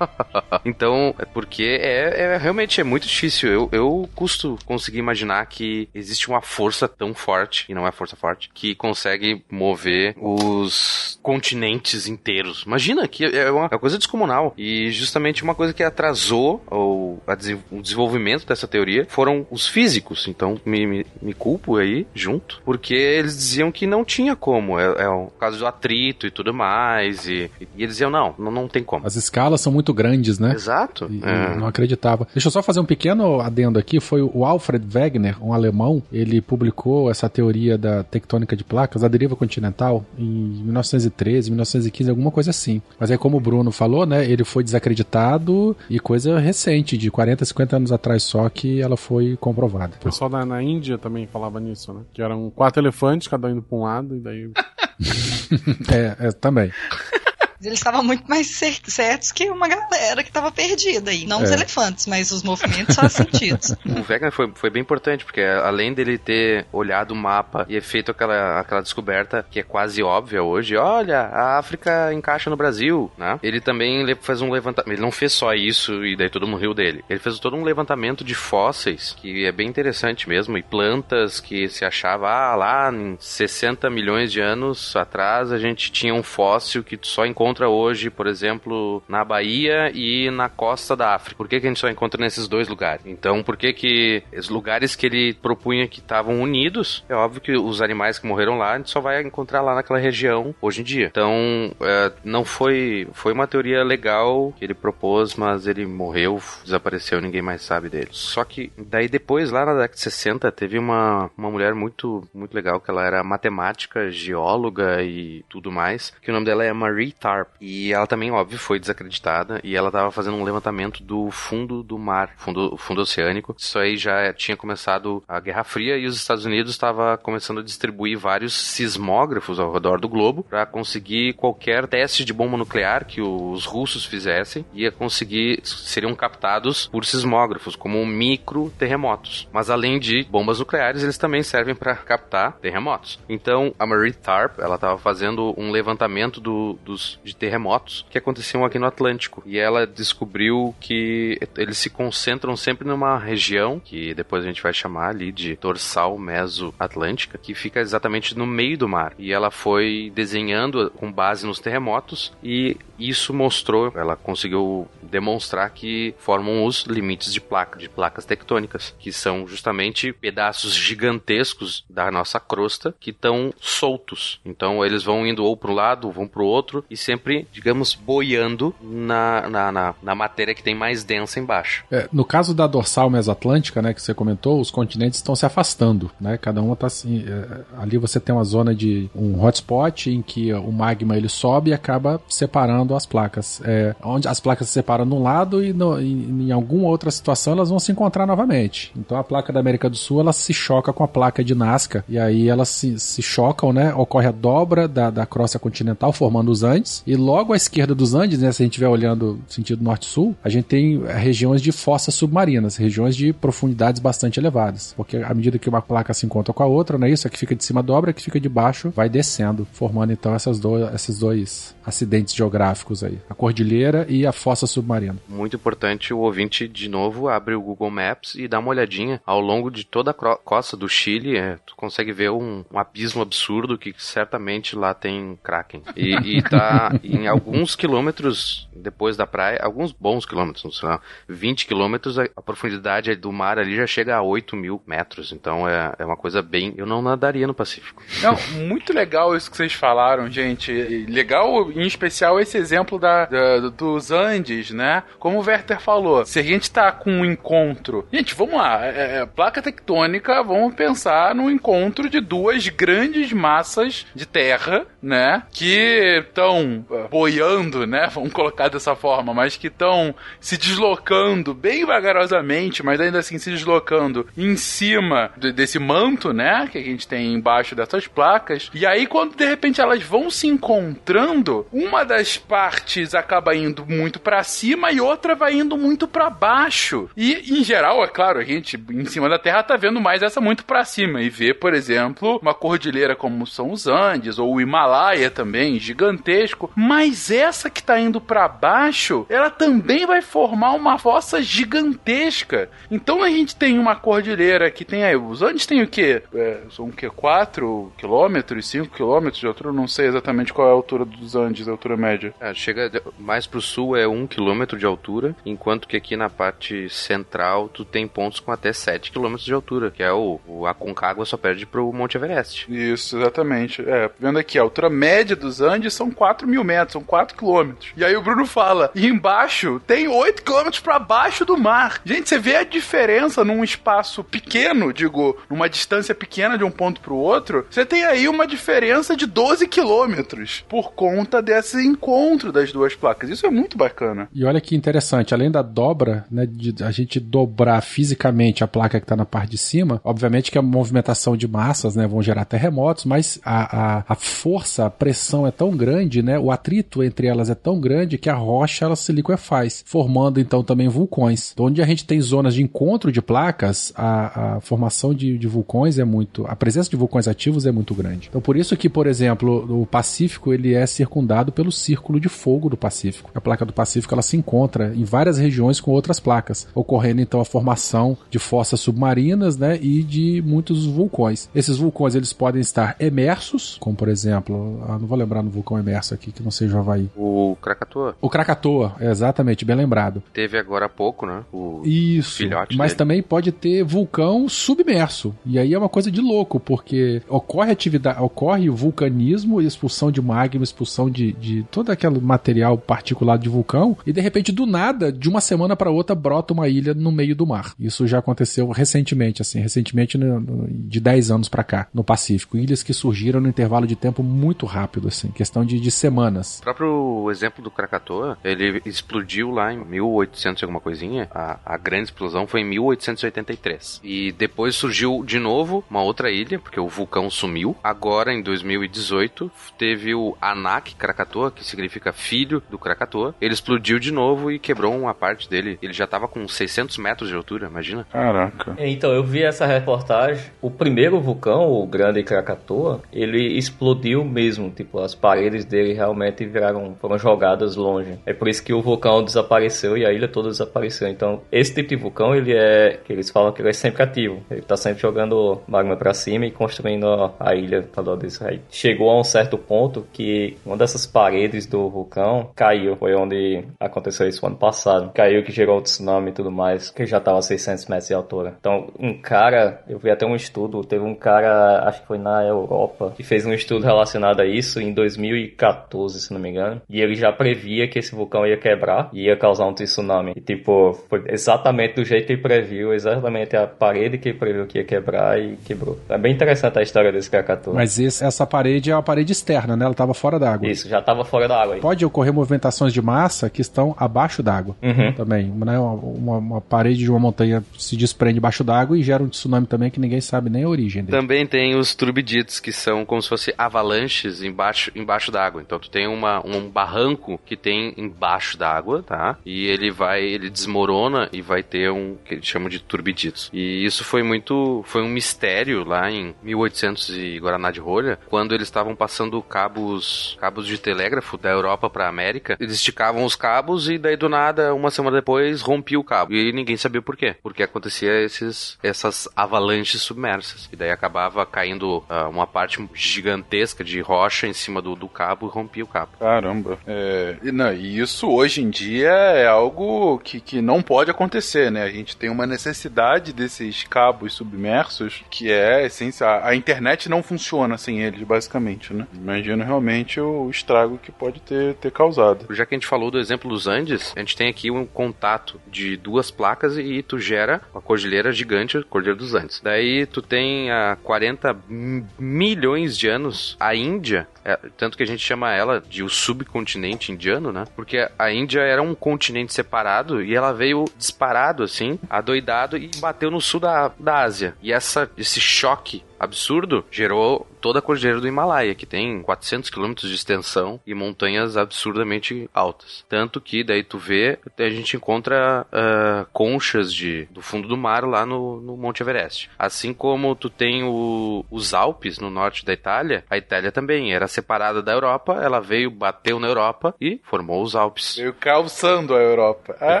<laughs> então, é porque é, é- realmente é muito difícil. Eu, eu custo conseguir imaginar que existe uma força tão forte, e não é força forte, que consegue mover os continentes inteiros. Imagina que é uma, é uma coisa descomunal. E justamente uma coisa que atrasou o, a desen- o desenvolvimento dessa teoria foram os físicos. Então, me, me, me culpo aí junto, porque eles diziam que não tinha como. É, é o caso do atrito e tudo mais. E, e eles diziam, não, não, não tem como. As são muito grandes, né? Exato. E- É. Não acreditava. Deixa eu só fazer um pequeno adendo aqui. Foi o Alfred Wegener, um alemão. Ele publicou essa teoria da tectônica de placas, a deriva continental, em 1913, 1915, alguma coisa assim. Mas aí, como o Bruno falou, né? Ele foi desacreditado e coisa recente, de 40, 50 anos atrás só, que ela foi comprovada. O pessoal na, na Índia também falava nisso, né? Que eram quatro elefantes, cada um indo pra um lado, e daí. <laughs> É, é, também. <laughs> Eles estavam muito mais cer- certos que uma galera que estava perdida aí. Não os É. elefantes, mas os movimentos só sentidos. <laughs> O Wegener foi, foi bem importante, porque além dele ter olhado o mapa e feito aquela, aquela descoberta que é quase óbvia hoje, olha, a África encaixa no Brasil, né? Ele também fez um levantamento, ele não fez só isso e daí todo mundo riu dele. Ele fez todo um levantamento de fósseis, que é bem interessante mesmo, e plantas que se achava, ah, lá em 60 milhões de anos atrás a gente tinha um fóssil que só encontra hoje, por exemplo, na Bahia e na costa da África. Por que, que a gente só encontra nesses dois lugares? Então, por que que os lugares que ele propunha que estavam unidos, é óbvio que os animais que morreram lá, a gente só vai encontrar lá naquela região hoje em dia. Então, é, não foi foi uma teoria legal que ele propôs, mas ele morreu, desapareceu, ninguém mais sabe dele. Só que daí depois, lá na década de 60, teve uma, uma mulher muito muito legal, que ela era matemática, geóloga e tudo mais, que o nome dela é Marie E ela também, óbvio, foi desacreditada e ela estava fazendo um levantamento do fundo do mar, fundo, fundo oceânico. Isso aí já tinha começado a Guerra Fria e os Estados Unidos estava começando a distribuir vários sismógrafos ao redor do globo para conseguir qualquer teste de bomba nuclear que os russos fizessem ia conseguir seriam captados por sismógrafos como micro terremotos. Mas além de bombas nucleares, eles também servem para captar terremotos. Então a Marie Tarp ela estava fazendo um levantamento do- dos de terremotos que aconteciam aqui no Atlântico e ela descobriu que eles se concentram sempre numa região que depois a gente vai chamar ali de dorsal meso-atlântica que fica exatamente no meio do mar e ela foi desenhando com base nos terremotos e isso mostrou, ela conseguiu demonstrar que formam os limites de placa, de placas tectônicas, que são justamente pedaços gigantescos da nossa crosta que estão soltos. Então eles vão indo ou para um lado, vão para o outro e sempre, digamos, boiando na, na, na, na matéria que tem mais densa embaixo. É, no caso da dorsal mesoatlântica, né, que você comentou, os continentes estão se afastando, né? Cada uma está assim. é, ali você tem uma zona de um hotspot em que o magma ele sobe e acaba separando as placas. É, onde as placas se separam num lado e no- em, em alguma outra situação elas vão se encontrar novamente. Então a placa da América do Sul ela se choca com a placa de Nazca e aí elas se, se chocam, né? Ocorre a dobra da, da crosta continental formando os Andes e logo à esquerda dos Andes, né? Se a gente estiver olhando sentido norte-sul, a gente tem eh, regiões de fossas submarinas, regiões de profundidades bastante elevadas, porque à medida que uma placa se encontra com a outra, não é isso? A que fica de cima dobra, a que fica de baixo vai descendo, formando então essas do, esses dois acidentes geográficos aí, a cordilheira e a fossa submarina. Muito importante o ouvinte, de novo, abre o Google Maps e dá uma olhadinha ao longo de toda a costa do Chile. é, tu consegue ver um, um abismo absurdo que certamente lá tem Kraken. E, e tá em alguns quilômetros depois da praia, alguns bons quilômetros, sei lá, 20 quilômetros, a, profundidade do mar ali já chega a 8 mil metros. Então é, é uma coisa bem. Eu não nadaria no Pacífico. Não, muito legal isso que vocês falaram, gente. Legal, em especial, esse exemplo da, da- dos Andes, né? Como o Werther falou, se a gente tá com um encontro. Gente, vamos lá. é, é, placa tectônica, vamos pensar no encontro de duas grandes massas de terra, né? Que estão boiando, né? <laughs> Vamos colocar dessa forma, mas que estão se deslocando bem vagarosamente, mas ainda assim se deslocando em cima de- desse manto, né? Que a gente tem embaixo dessas placas. E aí, quando de repente elas vão se encontrando, uma das partes acaba indo muito pra cima e outra vai indo muito pra baixo. E, em geral, é claro, a gente em cima da Terra tá vendo mais essa muito pra cima e vê, por exemplo, uma cordilheira como são os Andes ou o Himalaia também, gigantesco. Mas essa que tá indo pra baixo, ela também vai formar uma fossa gigantesca. Então a gente tem uma cordilheira que tem aí, os Andes tem o quê? É, são o quê? 4 quilômetros, 5 quilômetros de altura? Eu Não sei exatamente qual é a altura dos Andes, a altura média. É, chega mais pro sul é um quilômetro de altura, enquanto que aqui na parte central tu tem pontos com até 7 quilômetros de altura, que é o, o Aconcagua só perde pro Monte Everest. Isso, exatamente. É, vendo aqui, a altura média dos Andes são 4 mil metros, são 4 quilômetros. E aí o Bruno fala, e embaixo tem 8 quilômetros pra baixo do mar. Gente, você vê a diferença num espaço pequeno, digo, numa distância pequena de um ponto pro outro, você tem aí uma diferença de 12 quilômetros por conta desse encontro das duas placas. Isso é muito bacana. E olha que interessante, além da dobra, né, de a gente dobrar fisicamente a placa que está na parte de cima, obviamente que a movimentação de massas, né, vão gerar terremotos, mas a, a, a força, a pressão é tão grande, né, o, atrito entre elas é tão grande que a rocha ela se liquefaz, formando então também vulcões. Então, onde a gente tem zonas de encontro de placas, a, a formação de, de vulcões é muito, a presença de vulcões ativos é muito grande. Então, por isso que, por exemplo, o Pacífico ele é circundado pelo Círculo de Fogo do Pacífico. A placa do Pacífico ela se encontra em várias regiões com outras placas, ocorrendo então a formação de fossas submarinas, né, e de muitos vulcões. Esses vulcões eles podem estar emersos, como por exemplo, ah, não vou lembrar no vulcão emerso aqui que não seja o Havaí. O Krakatoa. O Krakatoa, exatamente, bem lembrado. Teve agora há pouco, né? O Isso. filhote Mas dele. também pode ter vulcão submerso. E aí é uma coisa de louco, porque ocorre atividade, ocorre vulcanismo, expulsão de magma, expulsão de, de todo aquele material particulado de vulcão, e de repente, do nada, de uma semana para outra, brota uma ilha no meio do mar. Isso já aconteceu recentemente, assim, recentemente no- no- de 10 anos para cá, no Pacífico. Ilhas que surgiram no intervalo de tempo muito rápido, assim, questão de, de semanas. O próprio exemplo do Krakatoa, ele explodiu lá em 1800 e alguma coisinha. A, a grande explosão foi em 1883. E depois surgiu de novo uma outra ilha, porque o vulcão sumiu. Agora, em 2018, teve o Anak Krakatoa, que significa filho do Krakatoa. Ele explodiu de novo e quebrou uma parte dele. Ele já tava com 600 metros de altura, imagina. Caraca. Então, eu vi essa reportagem. O primeiro vulcão, o Grande Krakatoa, ele explodiu mesmo. Tipo, as paredes dele realmente viraram, foram jogadas longe. É por isso que o vulcão desapareceu e a ilha toda desapareceu. Então, esse tipo de vulcão, ele é, que eles falam que ele é sempre ativo. Ele tá sempre jogando magma pra cima e construindo a, ilha ao redor disso. Aí chegou a um certo ponto que uma dessas paredes do vulcão caiu. Foi onde aconteceu isso ano passado. Caiu que gerou o tsunami e tudo mais, que já tava a 600 metros de altura. Então, um cara, eu vi até um estudo, teve um cara, acho que foi na Europa, que fez um estudo relacionado a isso em 2014, se não me engano. E ele já previa que esse vulcão ia quebrar e ia causar um tsunami. E tipo, foi exatamente do jeito que ele previu, exatamente a parede que ele previu que ia quebrar e quebrou. É bem interessante a história desse Krakatoa. Mas esse- essa parede é uma parede externa, né? Ela estava fora d'água. Isso, já tava fora da água aí. Pode ocorrer movimentações de massa que estão abaixo d'água Uhum. também. Né? Uma, uma- uma parede de uma montanha se desprende abaixo d'água e gera um tsunami também que ninguém sabe nem a origem dele. Também tem os turbiditos, que são como se fossem avalanches embaixo, embaixo d'água. Então tu tem uma, um barranco que tem embaixo d'água, tá? E ele vai, ele desmorona e vai ter um que eles chamam de turbiditos. E isso foi muito, foi um mistério lá em 1800 e Guaraná de Rolha, quando eles estavam passando cabos, cabos de telégrafo da Europa pra América. Eles esticavam os cabos e daí do nada, uma semana depois, rompia o cabo. E ninguém sabia por quê. Porque acontecia esses, essas avalanches submersas. E daí acabava caindo ah, uma parte gigantesca de rocha em cima do, do cabo e rompia o cabo. Caramba. É, e não, e isso hoje em dia é algo que, que não pode acontecer, né? A gente tem uma necessidade desses cabos submersos que é essencial. A internet não funciona sem eles, basicamente, né? Imagino realmente o estrago que pode ter, ter causado. Já que a gente falou do exemplo dos Andes, a gente tem aqui um contato de duas placas e tu gera uma cordilheira gigante, a Cordilheira dos Andes. Daí tu tem há 40 m- milhões de anos a Índia, é, tanto que a gente chama ela de o subcontinente indiano, né? Porque a Índia era um continente separado e ela veio disparado assim, adoidado e bateu no sul da, da Ásia. E essa, esse choque absurdo gerou toda a cordilheira do Himalaia, que tem 400 quilômetros de extensão e montanhas absurdamente altas. Tanto que daí tu vê, a gente encontra ah, conchas de, do fundo do mar lá no, no Monte Everest. Assim como tu tem o- os Alpes no norte da Itália, a Itália também era separada da Europa, ela veio, bateu na Europa e formou os Alpes. Veio calçando a Europa. Ah,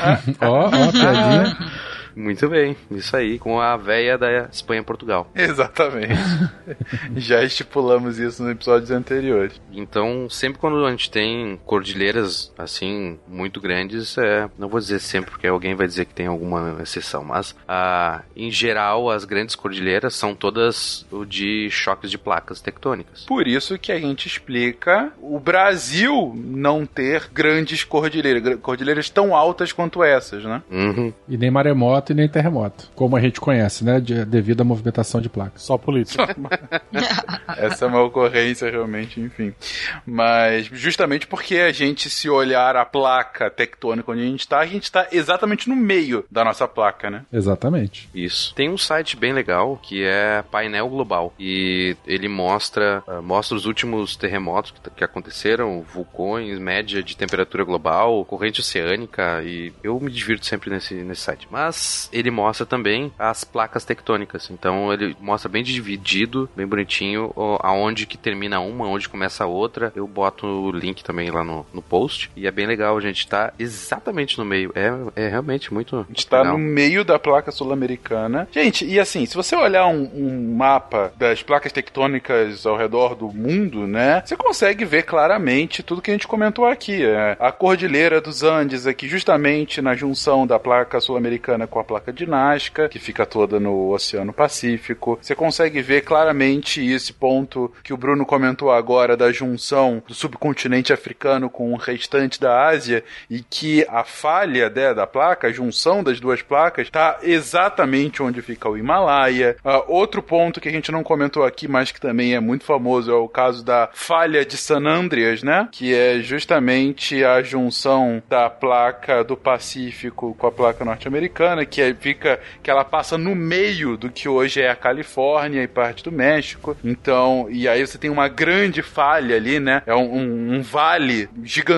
ah. <laughs> Ó, ó, piadinha. <laughs> Muito bem, isso aí, com a véia da Espanha e Portugal. <laughs> Exatamente. Já estipulamos isso nos episódios anteriores. Então, sempre quando a gente tem cordilheiras assim muito grandes, é, não vou dizer sempre porque alguém vai dizer que tem alguma exceção, mas ah, em geral as grandes cordilheiras são todas de choques de placas tectônicas. Por isso que a gente explica o Brasil não ter grandes cordilheiras, cordilheiras tão altas quanto essas, né? Uhum. E nem maremoto e nem terremoto, como a gente conhece, né? De- devido à movimentação de placas. Só política. <laughs> Essa é uma ocorrência realmente, enfim. Mas justamente porque a gente, se olhar a placa tectônica onde a gente está, a gente está exatamente no meio da nossa placa, né? Exatamente. Isso. Tem um site bem legal que é Painel Global e ele mostra ah, mostra os últimos terremotos que, que aconteceram, vulcões, média de temperatura global, corrente oceânica e eu me divirto sempre nesse, nesse site. Mas ele mostra também as placas tectônicas. Então ele mostra bem dividido, bem bonitinho, aonde que termina uma, aonde começa a outra. Eu boto o link também lá no, no post e é bem legal. A gente tá exatamente no meio. É, é realmente muito. A gente está no meio da placa sul-americana. Gente, e assim, se você olhar um, um mapa das placas tectônicas ao redor do mundo, né? Você consegue ver claramente tudo que a gente comentou aqui. É, a Cordilheira dos Andes aqui, justamente na junção da placa sul-americana com a placa de Nazca, que fica toda no Oceano Pacífico. Você consegue ver claramente esse ponto que o Bruno comentou agora da junção do subcontinente africano com o restante da Ásia e que a falha né, da placa, a junção das duas placas, está exatamente onde fica o Himalaia. Ah, outro ponto que a gente não comentou aqui, mas que também é muito famoso, é o caso da falha de San Andreas, né? Que é justamente a junção da placa do Pacífico com a placa norte-americana, que fica que ela passa no meio do que hoje é a Califórnia e parte do México. Então, e aí você tem uma grande falha ali, né? É um, um- um vale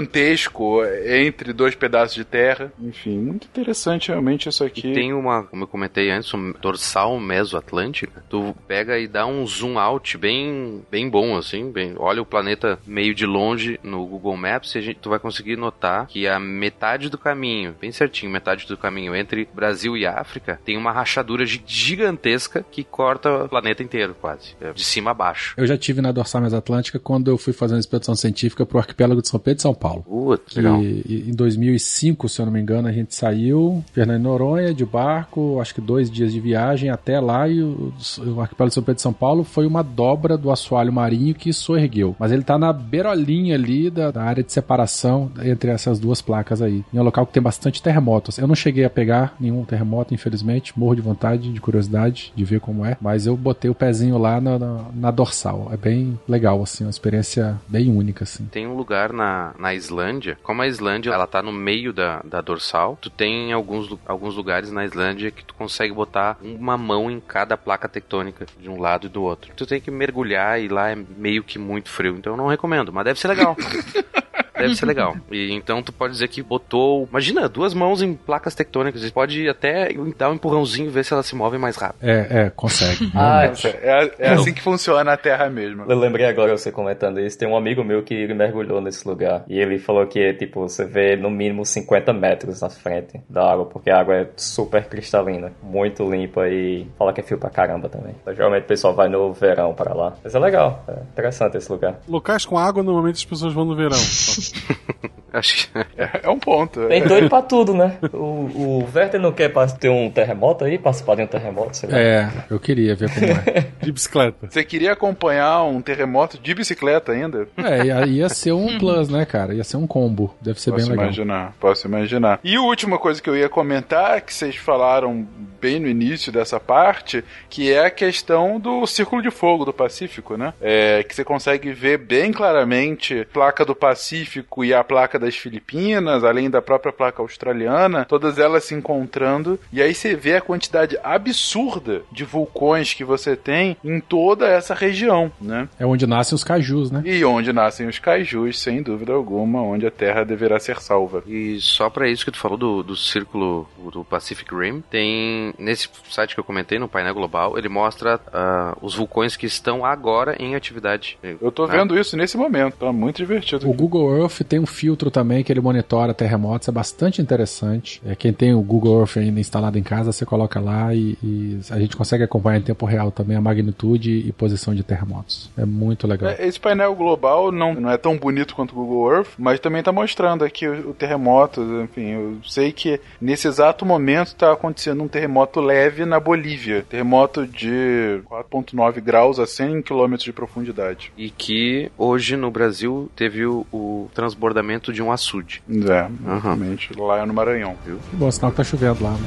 gigantesco entre dois pedaços de terra. Enfim, muito interessante realmente isso aqui. Tem uma, como eu comentei antes, um dorsal mesoatlântica. Tu pega e dá um zoom out bem, bem bom, assim. Bem, olha o planeta meio de longe no Google Maps e a gente, tu vai conseguir notar que a metade do caminho, bem certinho, metade do caminho entre Brasil e África, tem uma rachadura gi- gigantesca que corta o planeta inteiro, quase. é, De cima a baixo. Eu já tive na dorsal mesoatlântica quando eu fui fazer uma expedição científica pro arquipélago de São Pedro e São Paulo. Que, legal. e- em 2005, se eu não me engano, a gente saiu, Fernando Noronha, de barco, acho que dois dias de viagem até lá e o, o arquipélago de São Pedro e São Paulo foi uma dobra do assoalho marinho que soergueu. Mas ele tá na beirolinha ali da, da área de separação entre essas duas placas aí. Em um local que tem bastante terremotos. Eu não cheguei a pegar nenhum terremoto, infelizmente. Morro de vontade, de curiosidade, de ver como é. Mas eu botei o pezinho lá na, na, na dorsal. É bem legal, assim, uma experiência bem única, assim. Tem um lugar na, na Islândia, como a Islândia ela tá no meio da, da dorsal, tu tem alguns, alguns lugares na Islândia que tu consegue botar uma mão em cada placa tectônica, de um lado e do outro. Tu tem que mergulhar e lá é meio que muito frio, então eu não recomendo, mas deve ser legal. <laughs> Deve ser legal. E então tu pode dizer que botou. Imagina, duas mãos em placas tectônicas. Você pode até dar um empurrãozinho e ver se elas se movem mais rápido. É, é, consegue. <laughs> Ah, É, é assim que funciona a Terra mesmo. Eu lembrei agora você comentando isso. Tem um amigo meu que ele mergulhou nesse lugar. E ele falou que, tipo, você vê no mínimo 50 metros na frente da água, porque a água é super cristalina, muito limpa e fala que é fio pra caramba também. Então, geralmente o pessoal vai no verão para lá. Mas é legal, é interessante esse lugar. Locais com água, normalmente as pessoas vão no verão. <laughs> <laughs> Acho que. É, é um ponto. Tem doido pra tudo, né? O, o Werther não quer ter um terremoto aí, participar de um terremoto, sei lá. É, eu queria ver como é. <laughs> De bicicleta. Você queria acompanhar um terremoto de bicicleta ainda? É, ia, ia ser um plus, né, cara? Ia ser um combo. Deve ser Posso bem legal. imaginar, posso imaginar. E a última coisa que eu ia comentar, que vocês falaram bem no início dessa parte, que é a questão do Círculo de Fogo do Pacífico, né? É, que você consegue ver bem claramente a placa do Pacífico e a placa das Filipinas, além da própria placa australiana, todas elas se encontrando, e aí você vê a quantidade absurda de vulcões que você tem em toda essa região, né? É onde nascem os cajus, né? E onde nascem os kaijus, sem dúvida alguma, onde a Terra deverá ser salva. E só pra isso que tu falou do, do círculo do Pacific Rim, tem nesse site que eu comentei, no painel global, ele mostra ah, os vulcões que estão agora em atividade. Eu tô né? vendo isso nesse momento, tá muito divertido. O Google Earth tem um filtro também que ele monitora terremotos, é bastante interessante. É, quem tem o Google Earth ainda instalado em casa, você coloca lá e, e a gente consegue acompanhar em tempo real também a magnitude e posição de terremotos. É muito legal. É, Esse painel global não, não é tão bonito quanto o Google Earth, mas também tá mostrando aqui o, o terremoto. Enfim, eu sei que nesse exato momento tá acontecendo um terremoto leve na Bolívia. Terremoto de 4,9 graus a 100 quilômetros de profundidade. E que hoje no Brasil teve o, o transbordamento de um açude. É, realmente. Lá é no Maranhão, viu? Que bom, sinal que tá chovendo lá. Né?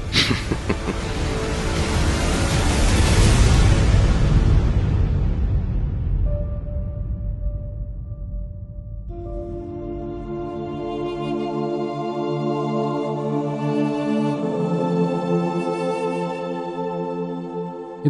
<laughs>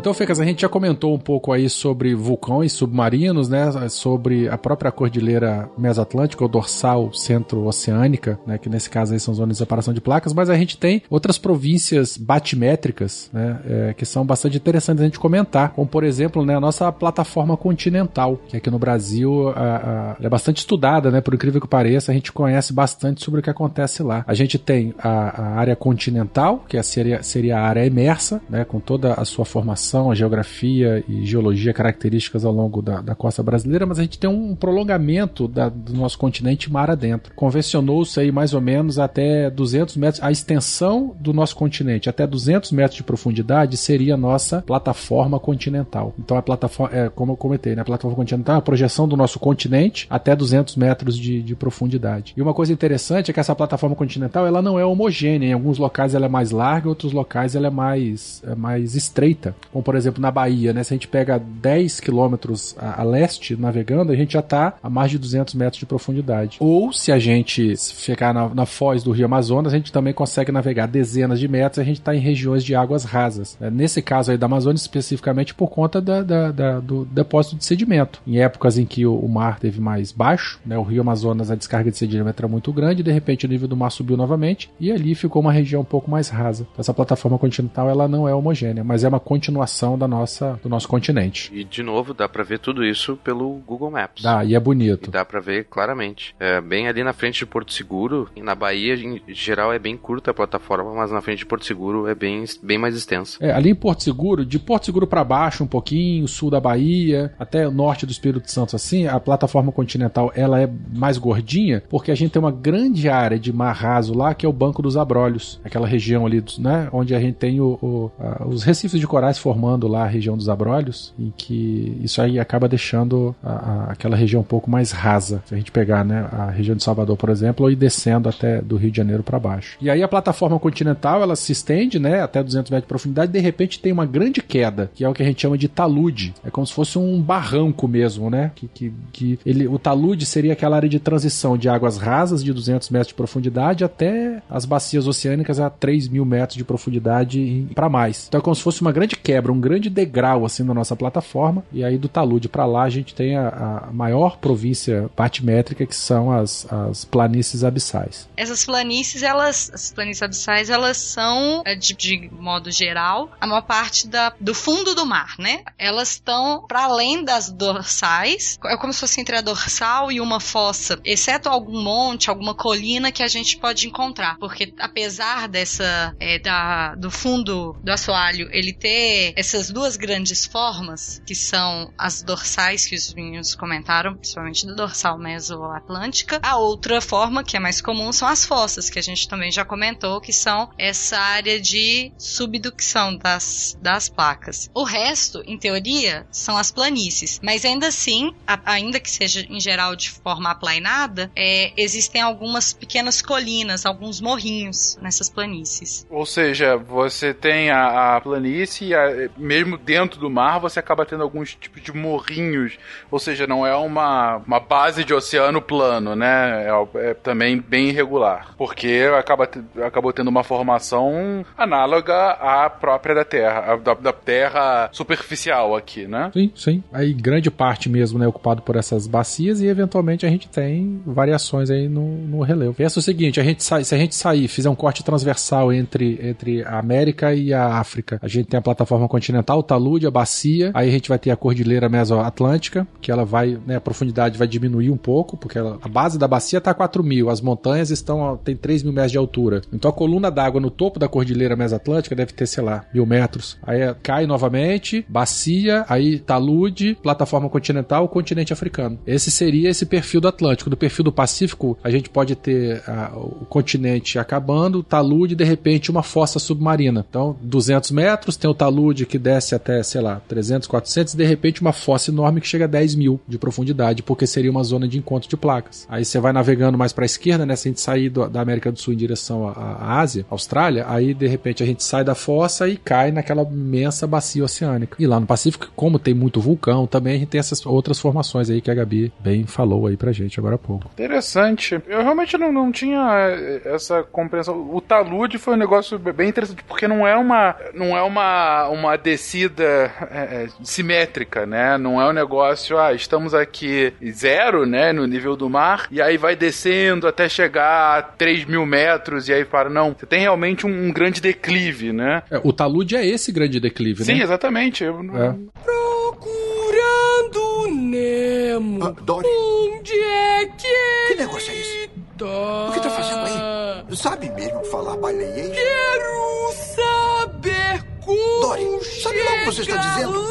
Então, Fecas, a gente já comentou um pouco aí sobre vulcões submarinos, né? Sobre a própria cordilheira mesoatlântica ou dorsal centro-oceânica, né? Que nesse caso aí são zonas de separação de placas, mas a gente tem outras províncias batimétricas, né? É, que são bastante interessantes a gente comentar, como por exemplo, né? A nossa plataforma continental, que aqui no Brasil a, a, é bastante estudada, né? Por incrível que pareça, a gente conhece bastante sobre o que acontece lá. A gente tem a, a área continental, que é, seria, seria a área imersa, né? Com toda a sua formação a geografia e geologia características ao longo da, da costa brasileira, mas a gente tem um prolongamento da, do nosso continente mar adentro. Convencionou-se aí mais ou menos até 200 metros, a extensão do nosso continente até 200 metros de profundidade seria a nossa plataforma continental. Então a plataforma, é, como eu comentei, né, a plataforma continental é a projeção do nosso continente até 200 metros de, de profundidade. E uma coisa interessante é que essa plataforma continental ela não é homogênea. Em alguns locais ela é mais larga, em outros locais ela é mais, é mais estreita como por exemplo na Bahia, né? Se a gente pega 10 quilômetros a, a, leste navegando, a gente já está a mais de 200 metros de profundidade. Ou se a gente ficar na, na foz do Rio Amazonas, a gente também consegue navegar dezenas de metros, a gente está em regiões de águas rasas. É, nesse caso aí da Amazônia, especificamente por conta da, da, da, do depósito de sedimento. Em épocas em que o, o mar teve mais baixo, né? O Rio Amazonas, a descarga de sedimento era muito grande, de repente o nível do mar subiu novamente e ali ficou uma região um pouco mais rasa. Essa plataforma continental ela não é homogênea, mas é uma continuação formação da nossa, do nosso continente. E de novo, dá para ver tudo isso pelo Google Maps. Dá, e é bonito. E dá para ver claramente. É, bem ali na frente de Porto Seguro, na Bahia, em geral, é bem curta a plataforma, mas na frente de Porto Seguro é bem, bem mais extensa. É, ali em Porto Seguro, de Porto Seguro para baixo um pouquinho, sul da Bahia, até o norte do Espírito Santo, assim, a plataforma continental ela é mais gordinha, porque a gente tem uma grande área de mar raso lá, que é o Banco dos Abrolhos, aquela região ali, né, onde a gente tem o, o, a, os recifes de corais formando lá a região dos Abrolhos, em que isso aí acaba deixando a, a, aquela região um pouco mais rasa. Se a gente pegar né, a região de Salvador, por exemplo, e descendo até do Rio de Janeiro para baixo. E aí a plataforma continental ela se estende né, até 200 metros de profundidade e de repente tem uma grande queda, que é o que a gente chama de talude. É como se fosse um barranco mesmo, né? Que, que, que ele, o talude seria aquela área de transição de águas rasas de 200 metros de profundidade até as bacias oceânicas a 3 mil metros de profundidade para mais. Então é como se fosse uma grande quebra, um grande degrau assim na nossa plataforma. E aí do talude para lá a gente tem a, a, maior província batimétrica que são as, as planícies abissais. Essas planícies, elas, as planícies abissais, elas são é, de, de modo geral a maior parte da, do fundo do mar, né? Elas estão para além das dorsais, é como se fosse entre a dorsal e uma fossa, exceto algum monte, alguma colina que a gente pode encontrar, porque apesar dessa é, da, do fundo do assoalho ele ter essas duas grandes formas, que são as dorsais que os meninos comentaram, principalmente da dorsal mesoatlântica. A outra forma, que é mais comum, são as fossas, que a gente também já comentou, que são essa área de subducção das, das placas. O resto, em teoria, são as planícies, mas ainda assim, a, ainda que seja em geral de forma aplainada, é, existem algumas pequenas colinas, alguns morrinhos nessas planícies. Ou seja, você tem a, a planície, a, mesmo dentro do mar, você acaba tendo alguns tipos de morrinhos. Ou seja, não é uma, uma base de oceano plano, né? É, é também bem irregular. Porque acaba, acabou tendo uma formação análoga à própria da Terra, da, da Terra superficial aqui, né? Sim, sim. Aí grande parte mesmo, né, ocupado por essas bacias e eventualmente a gente tem variações aí no, no relevo. Pensa o seguinte, a gente sai, se a gente sair, fizer um corte transversal entre, entre a América e a África, a gente tem a plataforma continental, o talude, a bacia, aí a gente vai ter a cordilheira mesoatlântica, que ela vai, né, a profundidade vai diminuir um pouco, porque ela, a base da bacia está a 4 mil, as montanhas estão, tem 3 mil metros de altura. Então a coluna d'água no topo da cordilheira mesoatlântica deve ter, sei lá, mil metros. Aí é, cai novamente, bacia, aí talude, plataforma continental, continente africano. Esse seria esse perfil do Atlântico. Do perfil do Pacífico, a gente pode ter a, o continente acabando, talude, de repente uma fossa submarina. Então, 200 metros, tem o talude que desce até, sei lá, 300, 400, e de repente uma fossa enorme que chega a 10 mil de profundidade, porque seria uma zona de encontro de placas. Aí você vai navegando mais para a esquerda, né? Se a gente sair do, da América do Sul em direção à, Ásia, Austrália, aí de repente a gente sai da fossa e cai naquela imensa bacia oceânica. E lá no Pacífico, como tem muito vulcão, também a gente tem essas outras formações aí que a Gabi bem falou aí pra gente agora há pouco. Interessante. Eu realmente não, não tinha eh, essa compreensão. O talude foi um negócio bem interessante, porque não é uma, não é uma, uma descida é, simétrica, né? Não é um negócio, ah, estamos aqui zero, né, no nível do mar, e aí vai descendo até chegar a 3 mil metros, e aí para. Não, você tem realmente um, um grande declive, né? É, o talude é esse grande declive, Sim, né? exatamente. Eu É. Procurando Nemo. Ah, Dory, Onde é que que negócio é esse? tá? O que tá fazendo aí? Sabe mesmo falar baleia? Quero saber Dory, sabe lá o que você está dizendo?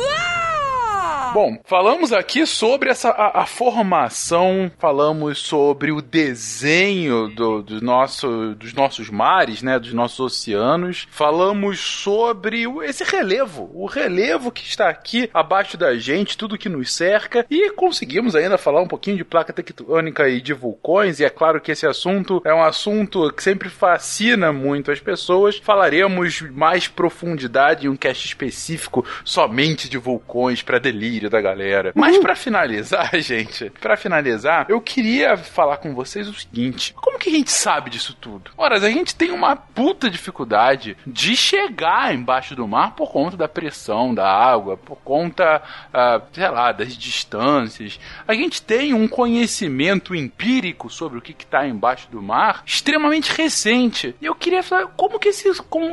Bom, falamos aqui sobre essa a, a formação, falamos sobre o desenho do, do nosso, dos nossos mares, né, dos nossos oceanos. Falamos sobre o- esse relevo, o relevo que está aqui abaixo da gente, tudo que nos cerca e conseguimos ainda falar um pouquinho de placa tectônica e de vulcões. E é claro que esse assunto é um assunto que sempre fascina muito as pessoas. Falaremos mais profundidade em um cast específico somente de vulcões para delírio da galera. Mas pra finalizar, <laughs> gente, pra finalizar, eu queria falar com vocês o seguinte: como que a gente sabe disso tudo? Ora, a gente tem uma puta dificuldade de chegar embaixo do mar por conta da pressão da água, por conta, ah, sei lá, das distâncias. A gente tem um conhecimento empírico sobre o que está embaixo do mar extremamente recente. E eu queria falar como que esse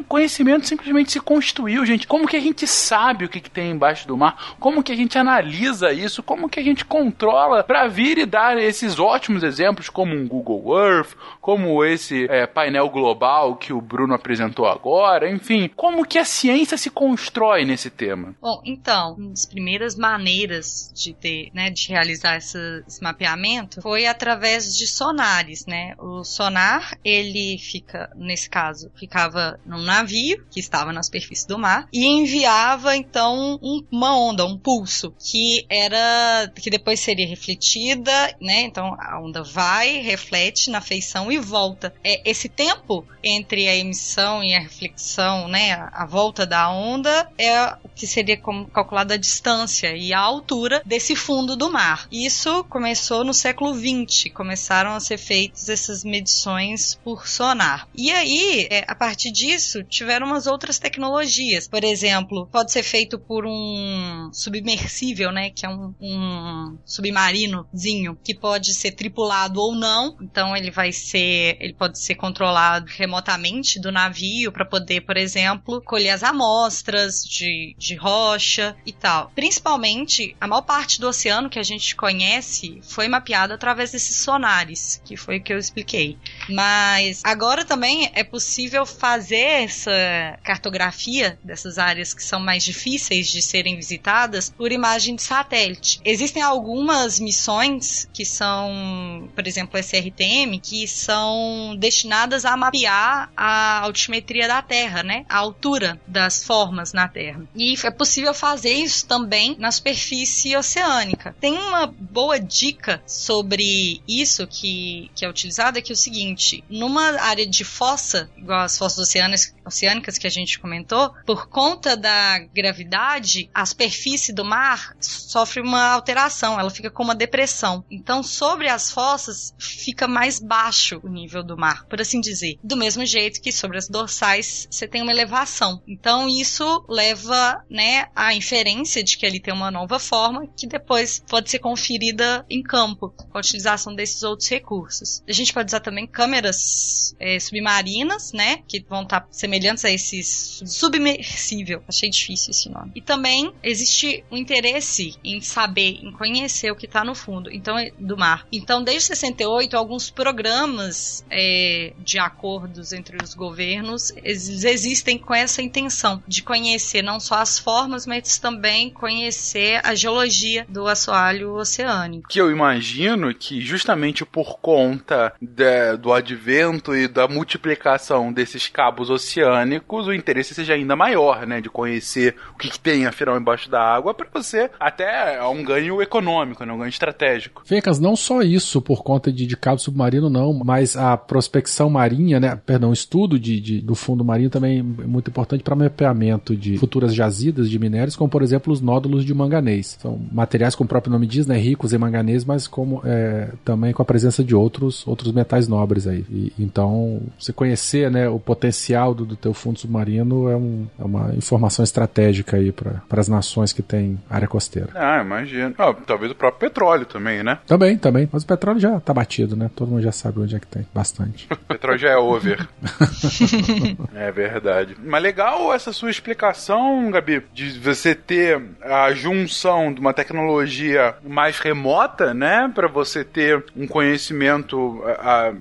conhecimento simplesmente se construiu, gente. Como que a gente sabe o que, que tem embaixo do mar? Como que a gente analisa isso? Como que a gente controla para vir e dar esses ótimos exemplos, como um Google Earth, como esse é, painel global que o Bruno apresentou agora? Enfim, como que a ciência se constrói nesse tema? Bom, então, uma das primeiras maneiras de ter, né, de realizar essa- esse mapeamento foi através de sonares, né? O sonar, ele fica, nesse caso, ficava num navio que estava na superfície do mar e enviava então um- uma onda, um pulso, que era que depois seria refletida, né? Então a onda vai, reflete na feição e volta. É esse tempo entre a emissão e a reflexão, né, a, volta da onda é o que seria como calculada a distância e a altura desse fundo do mar. Isso começou no século XX, começaram a ser feitas essas medições por sonar. E aí, é, a partir disso, tiveram umas outras tecnologias. Por exemplo, pode ser feito por um submersível, né, que é um, um submarinozinho que pode ser tripulado ou não. Então ele vai ser, ele pode ser controlado remotamente do navio para poder, por exemplo, colher as amostras de, de rocha e tal. Principalmente, a maior parte do oceano que a gente conhece foi mapeada através desses sonares, que foi o que eu expliquei. Mas agora também é possível fazer essa cartografia dessas áreas que são mais difíceis de serem visitadas por imagem de satélite. Existem algumas missões que são, por exemplo, SRTM, que são destinadas a mapear a altimetria da Terra, né? A altura das formas na Terra. E é possível fazer isso também na superfície oceânica. Tem uma boa dica sobre isso que, que é utilizada, que é o seguinte: numa área de fossa, igual as fossas oceânicas, oceânicas que a gente comentou, por conta da gravidade, a superfície do mar sofre uma alteração, ela fica com uma depressão. Então, sobre as fossas, fica mais baixo o nível do mar, por assim dizer. Do mesmo jeito que sobre as dorsais você tem uma elevação. Então, isso leva né, à inferência de que ali tem uma nova forma que depois pode ser conferida em campo com a utilização desses outros recursos. A gente pode usar também câmeras é, submarinas, né, que vão estar semelhantes a esses submersível. Achei difícil esse nome. E também existe um interesse em saber, em conhecer o que está no fundo então, do mar. Então, desde 68, alguns programas é, de acordos entre os governos existem com essa intenção de conhecer não só as formas, mas também conhecer a geologia do assoalho oceânico. Que eu imagino que justamente por conta de, do advento e da multiplicação desses cabos oceânicos, o interesse seja ainda maior, né? De conhecer o que, que tem afinal embaixo da água para você até é um ganho econômico, né? Um ganho estratégico. Fecas, não só isso por conta de, de cabo submarino, não, mas a prospecção marinha, né? Perdão, estudo de, de do fundo marinho também é muito importante para mapeamento de futuras jazidas de minérios, como por exemplo os nódulos de manganês. São materiais, como o próprio nome diz, né? Ricos em manganês, mas como é, também com a presença de outros, outros metais nobres aí. E, então, você conhecer né, o potencial do, do teu fundo submarino é, um, é uma informação estratégica aí para as nações que têm área costeira. Ah, imagino. Ah, talvez o próprio petróleo também, né? Também, também. Mas o petróleo já tá batido, né? Todo mundo já sabe onde é que tem. Bastante. o petróleo já é over. <laughs> é verdade. Mas legal essa sua explicação, Gabi, de você ter a junção de uma tecnologia mais remota, né? para você ter um conhecimento,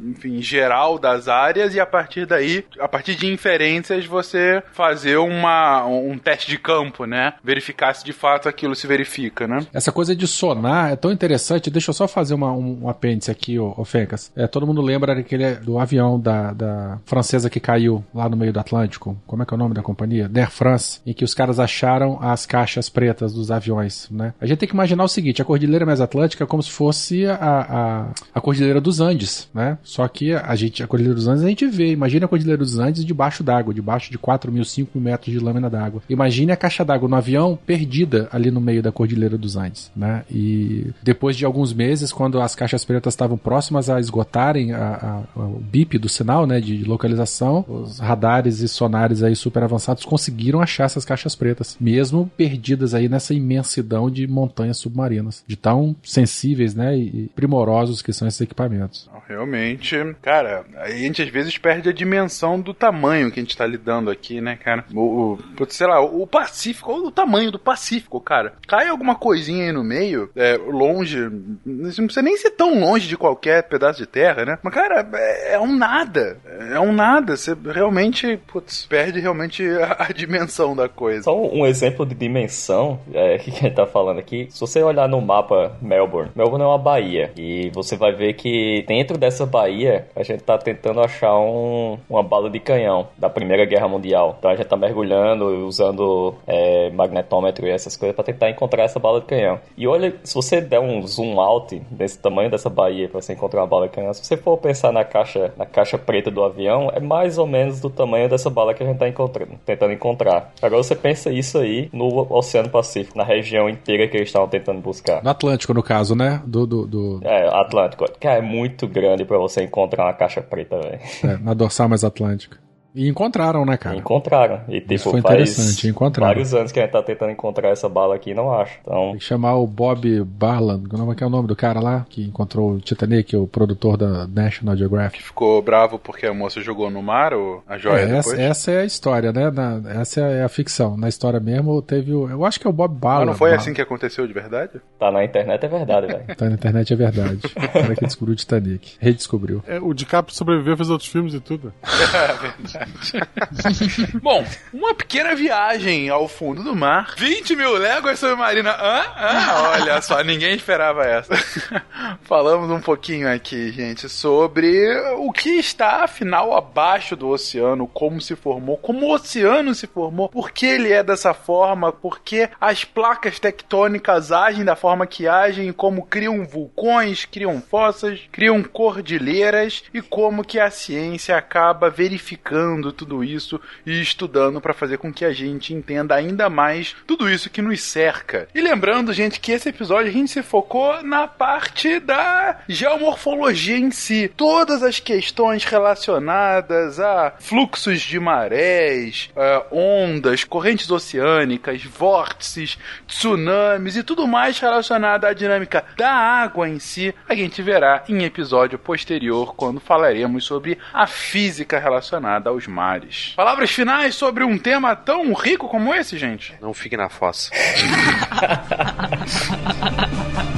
enfim, geral das áreas e a partir daí, a partir de inferências, você fazer uma, um teste de campo, né? Verificar se de fato aquilo se verifica, né? Essa coisa de sonar é tão interessante. Deixa eu só fazer uma, um, um apêndice aqui, ô, ô Fencas. É, todo mundo lembra daquele, do avião da, da francesa que caiu lá no meio do Atlântico. Como é que é o nome da companhia? Air France, em que os caras acharam as caixas pretas dos aviões, né? A gente tem que imaginar o seguinte, a Cordilheira Mesatlântica é como se fosse a, a, a Cordilheira dos Andes, né? Só que a gente, a Cordilheira dos Andes a gente vê, imagina a Cordilheira dos Andes debaixo d'água, debaixo de 4 mil, 5 mil metros de lâmina d'água. Imagine a caixa d'água no avião perdida ali no meio da Cordilheira dos Andes, né? E depois de alguns meses, quando as caixas pretas estavam próximas a esgotarem a, a, o bip do sinal, né, de localização, os radares e sonares aí super avançados conseguiram achar essas caixas pretas, mesmo perdidas aí nessa imensidão de montanhas submarinas, de tão sensíveis, né, e primorosos que são esses equipamentos. Realmente, cara, a gente às vezes perde a dimensão do tamanho que a gente tá lidando aqui, né, cara? O, o sei lá, o Pacífico, o tamanho do Pacífico, cara. Cai alguma coisinha aí no meio, é, longe, não precisa nem ser tão longe de qualquer pedaço de terra, né? Mas, cara, é, é um nada. É um nada. Você realmente, putz, perde realmente a, a, dimensão da coisa. Só um exemplo de dimensão é, <laughs> que a gente tá falando aqui. Se você olhar no mapa Melbourne, Melbourne é uma baía. E você vai ver que dentro dessa baía, a gente tá tentando achar um, uma bala de canhão da Primeira Guerra Mundial. Então a gente tá mergulhando, usando é, magnetômetro e essas coisas para tentar encontrar essa bala de canhão. E olha, se você der um zoom out desse tamanho dessa baía para você encontrar uma bala de canhão, se você for pensar na caixa, na caixa preta do avião, é mais ou menos do tamanho dessa bala que a gente tá encontrando, tentando encontrar. Agora você pensa isso aí no Oceano Pacífico, na região inteira que eles estavam tentando buscar. No Atlântico, no caso, né? Do, do, do... É, Atlântico. Que é muito grande para você encontrar uma caixa preta, velho. É, na dorsal mais atlântica. E encontraram, né, cara? Encontraram. E tipo, Isso foi interessante, encontraram. vários anos que a gente tá tentando encontrar essa bala aqui e não acha. Então... Tem que chamar o Bob Barland, como é que é o nome do cara lá, que encontrou o Titanic, o produtor da National Geographic. Ficou bravo porque a moça jogou no mar ou a joia é, depois? Essa, essa, é a história, né? Na, essa é a ficção. Na história mesmo teve o... Eu acho que é o Bob Barland. Mas não foi assim que aconteceu de verdade? Tá na internet é verdade, velho. tá na internet é verdade. <laughs> o cara que descobriu o Titanic. Redescobriu. É, o DiCaprio sobreviveu, fez outros filmes e tudo. <laughs> é verdade. <laughs> Bom, uma pequena viagem ao fundo do mar. 20 mil léguas submarina. Hã? Hã? Olha só, ninguém esperava essa. <laughs> Falamos um pouquinho aqui, gente, sobre o que está, afinal, abaixo do oceano, como se formou, como o oceano se formou, por que ele é dessa forma, por que as placas tectônicas agem da forma que agem, como criam vulcões, criam fossas, criam cordilheiras e como que a ciência acaba verificando tudo isso e estudando para fazer com que a gente entenda ainda mais tudo isso que nos cerca. E lembrando, gente, que esse episódio a gente se focou na parte da geomorfologia em si. Todas as questões relacionadas a fluxos de marés, ondas, correntes oceânicas, vórtices, tsunamis e tudo mais relacionado à dinâmica da água em si, a gente verá em episódio posterior quando falaremos sobre a física relacionada ao aos mares. Palavras finais sobre um tema tão rico como esse, gente? Não fique na fossa. <laughs>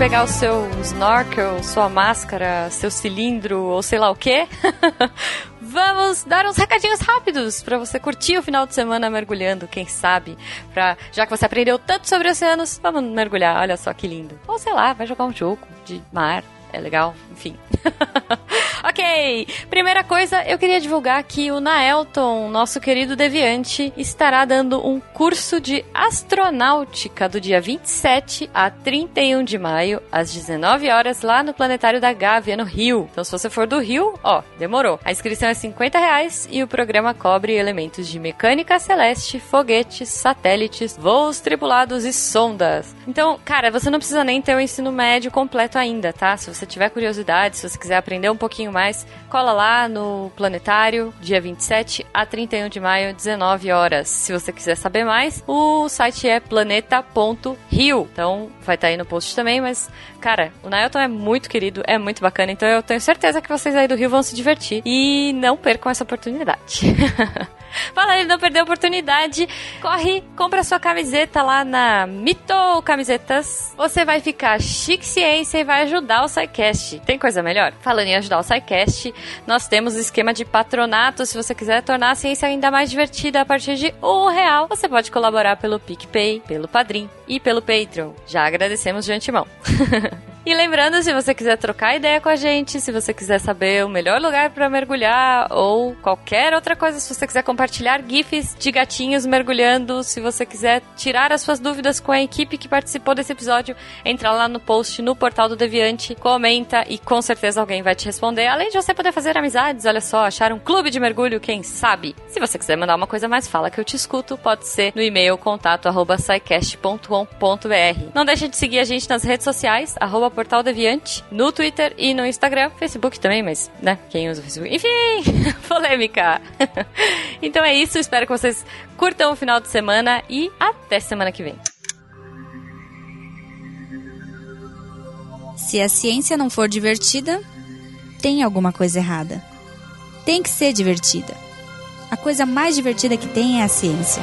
pegar o seu snorkel, sua máscara, seu cilindro ou sei lá o que, <laughs> vamos dar uns recadinhos rápidos para você curtir o final de semana mergulhando, quem sabe? Pra, já que você aprendeu tanto sobre oceanos, vamos mergulhar, olha só que lindo. Ou sei lá, vai jogar um jogo de mar, é legal, enfim. <laughs> ok, primeira coisa, eu queria divulgar que o Naelton, nosso querido deviante, estará dando um curso de astronáutica do dia 27 a 31 de maio, às 19 horas, lá no Planetário da Gávea, no Rio. Então, se você for do Rio, ó, demorou. A inscrição é 50 reais e o programa cobre elementos de mecânica celeste, foguetes, satélites, voos tripulados e sondas. Então, cara, você não precisa nem ter o ensino médio completo ainda, tá? Se você tiver curiosidade, se você quiser aprender um pouquinho mais, cola lá no Planetário, dia 27 a 31 de maio, 19 horas. Se você quiser saber mais, o site é planeta.rio. Então, vai estar aí no post também, mas, cara, o Nailton é muito querido, é muito bacana, então eu tenho certeza que vocês aí do Rio vão se divertir. E não percam essa oportunidade. <laughs> Fala ele não perdeu a oportunidade. Corre, compra sua camiseta lá na Mito Camisetas. Você vai ficar chique ciência e vai ajudar o SciCast. Tem coisa melhor? Falando em ajudar o SciCast, nós temos o esquema de patronato. Se você quiser tornar a ciência ainda mais divertida a partir de um real, você pode colaborar pelo PicPay, pelo Padrim e pelo Patreon. Já agradecemos de antemão. <laughs> E lembrando, se você quiser trocar ideia com a gente, se você quiser saber o melhor lugar para mergulhar ou qualquer outra coisa, se você quiser compartilhar gifs de gatinhos mergulhando, se você quiser tirar as suas dúvidas com a equipe que participou desse episódio, entra lá no post no portal do Deviante, comenta e com certeza alguém vai te responder. Além de você poder fazer amizades, olha só, achar um clube de mergulho, quem sabe? Se você quiser mandar uma coisa mais, fala que eu te escuto, pode ser no e-mail contato@saicast.com.br. Não deixe de seguir a gente nas redes sociais, Portal Deviante, no Twitter e no Instagram, Facebook também, mas, né, quem usa o Facebook? Enfim, <laughs> polêmica. <laughs> então é isso, espero que vocês curtam o final de semana e até semana que vem. Se a ciência não for divertida, tem alguma coisa errada. Tem que ser divertida. A coisa mais divertida que tem é a ciência.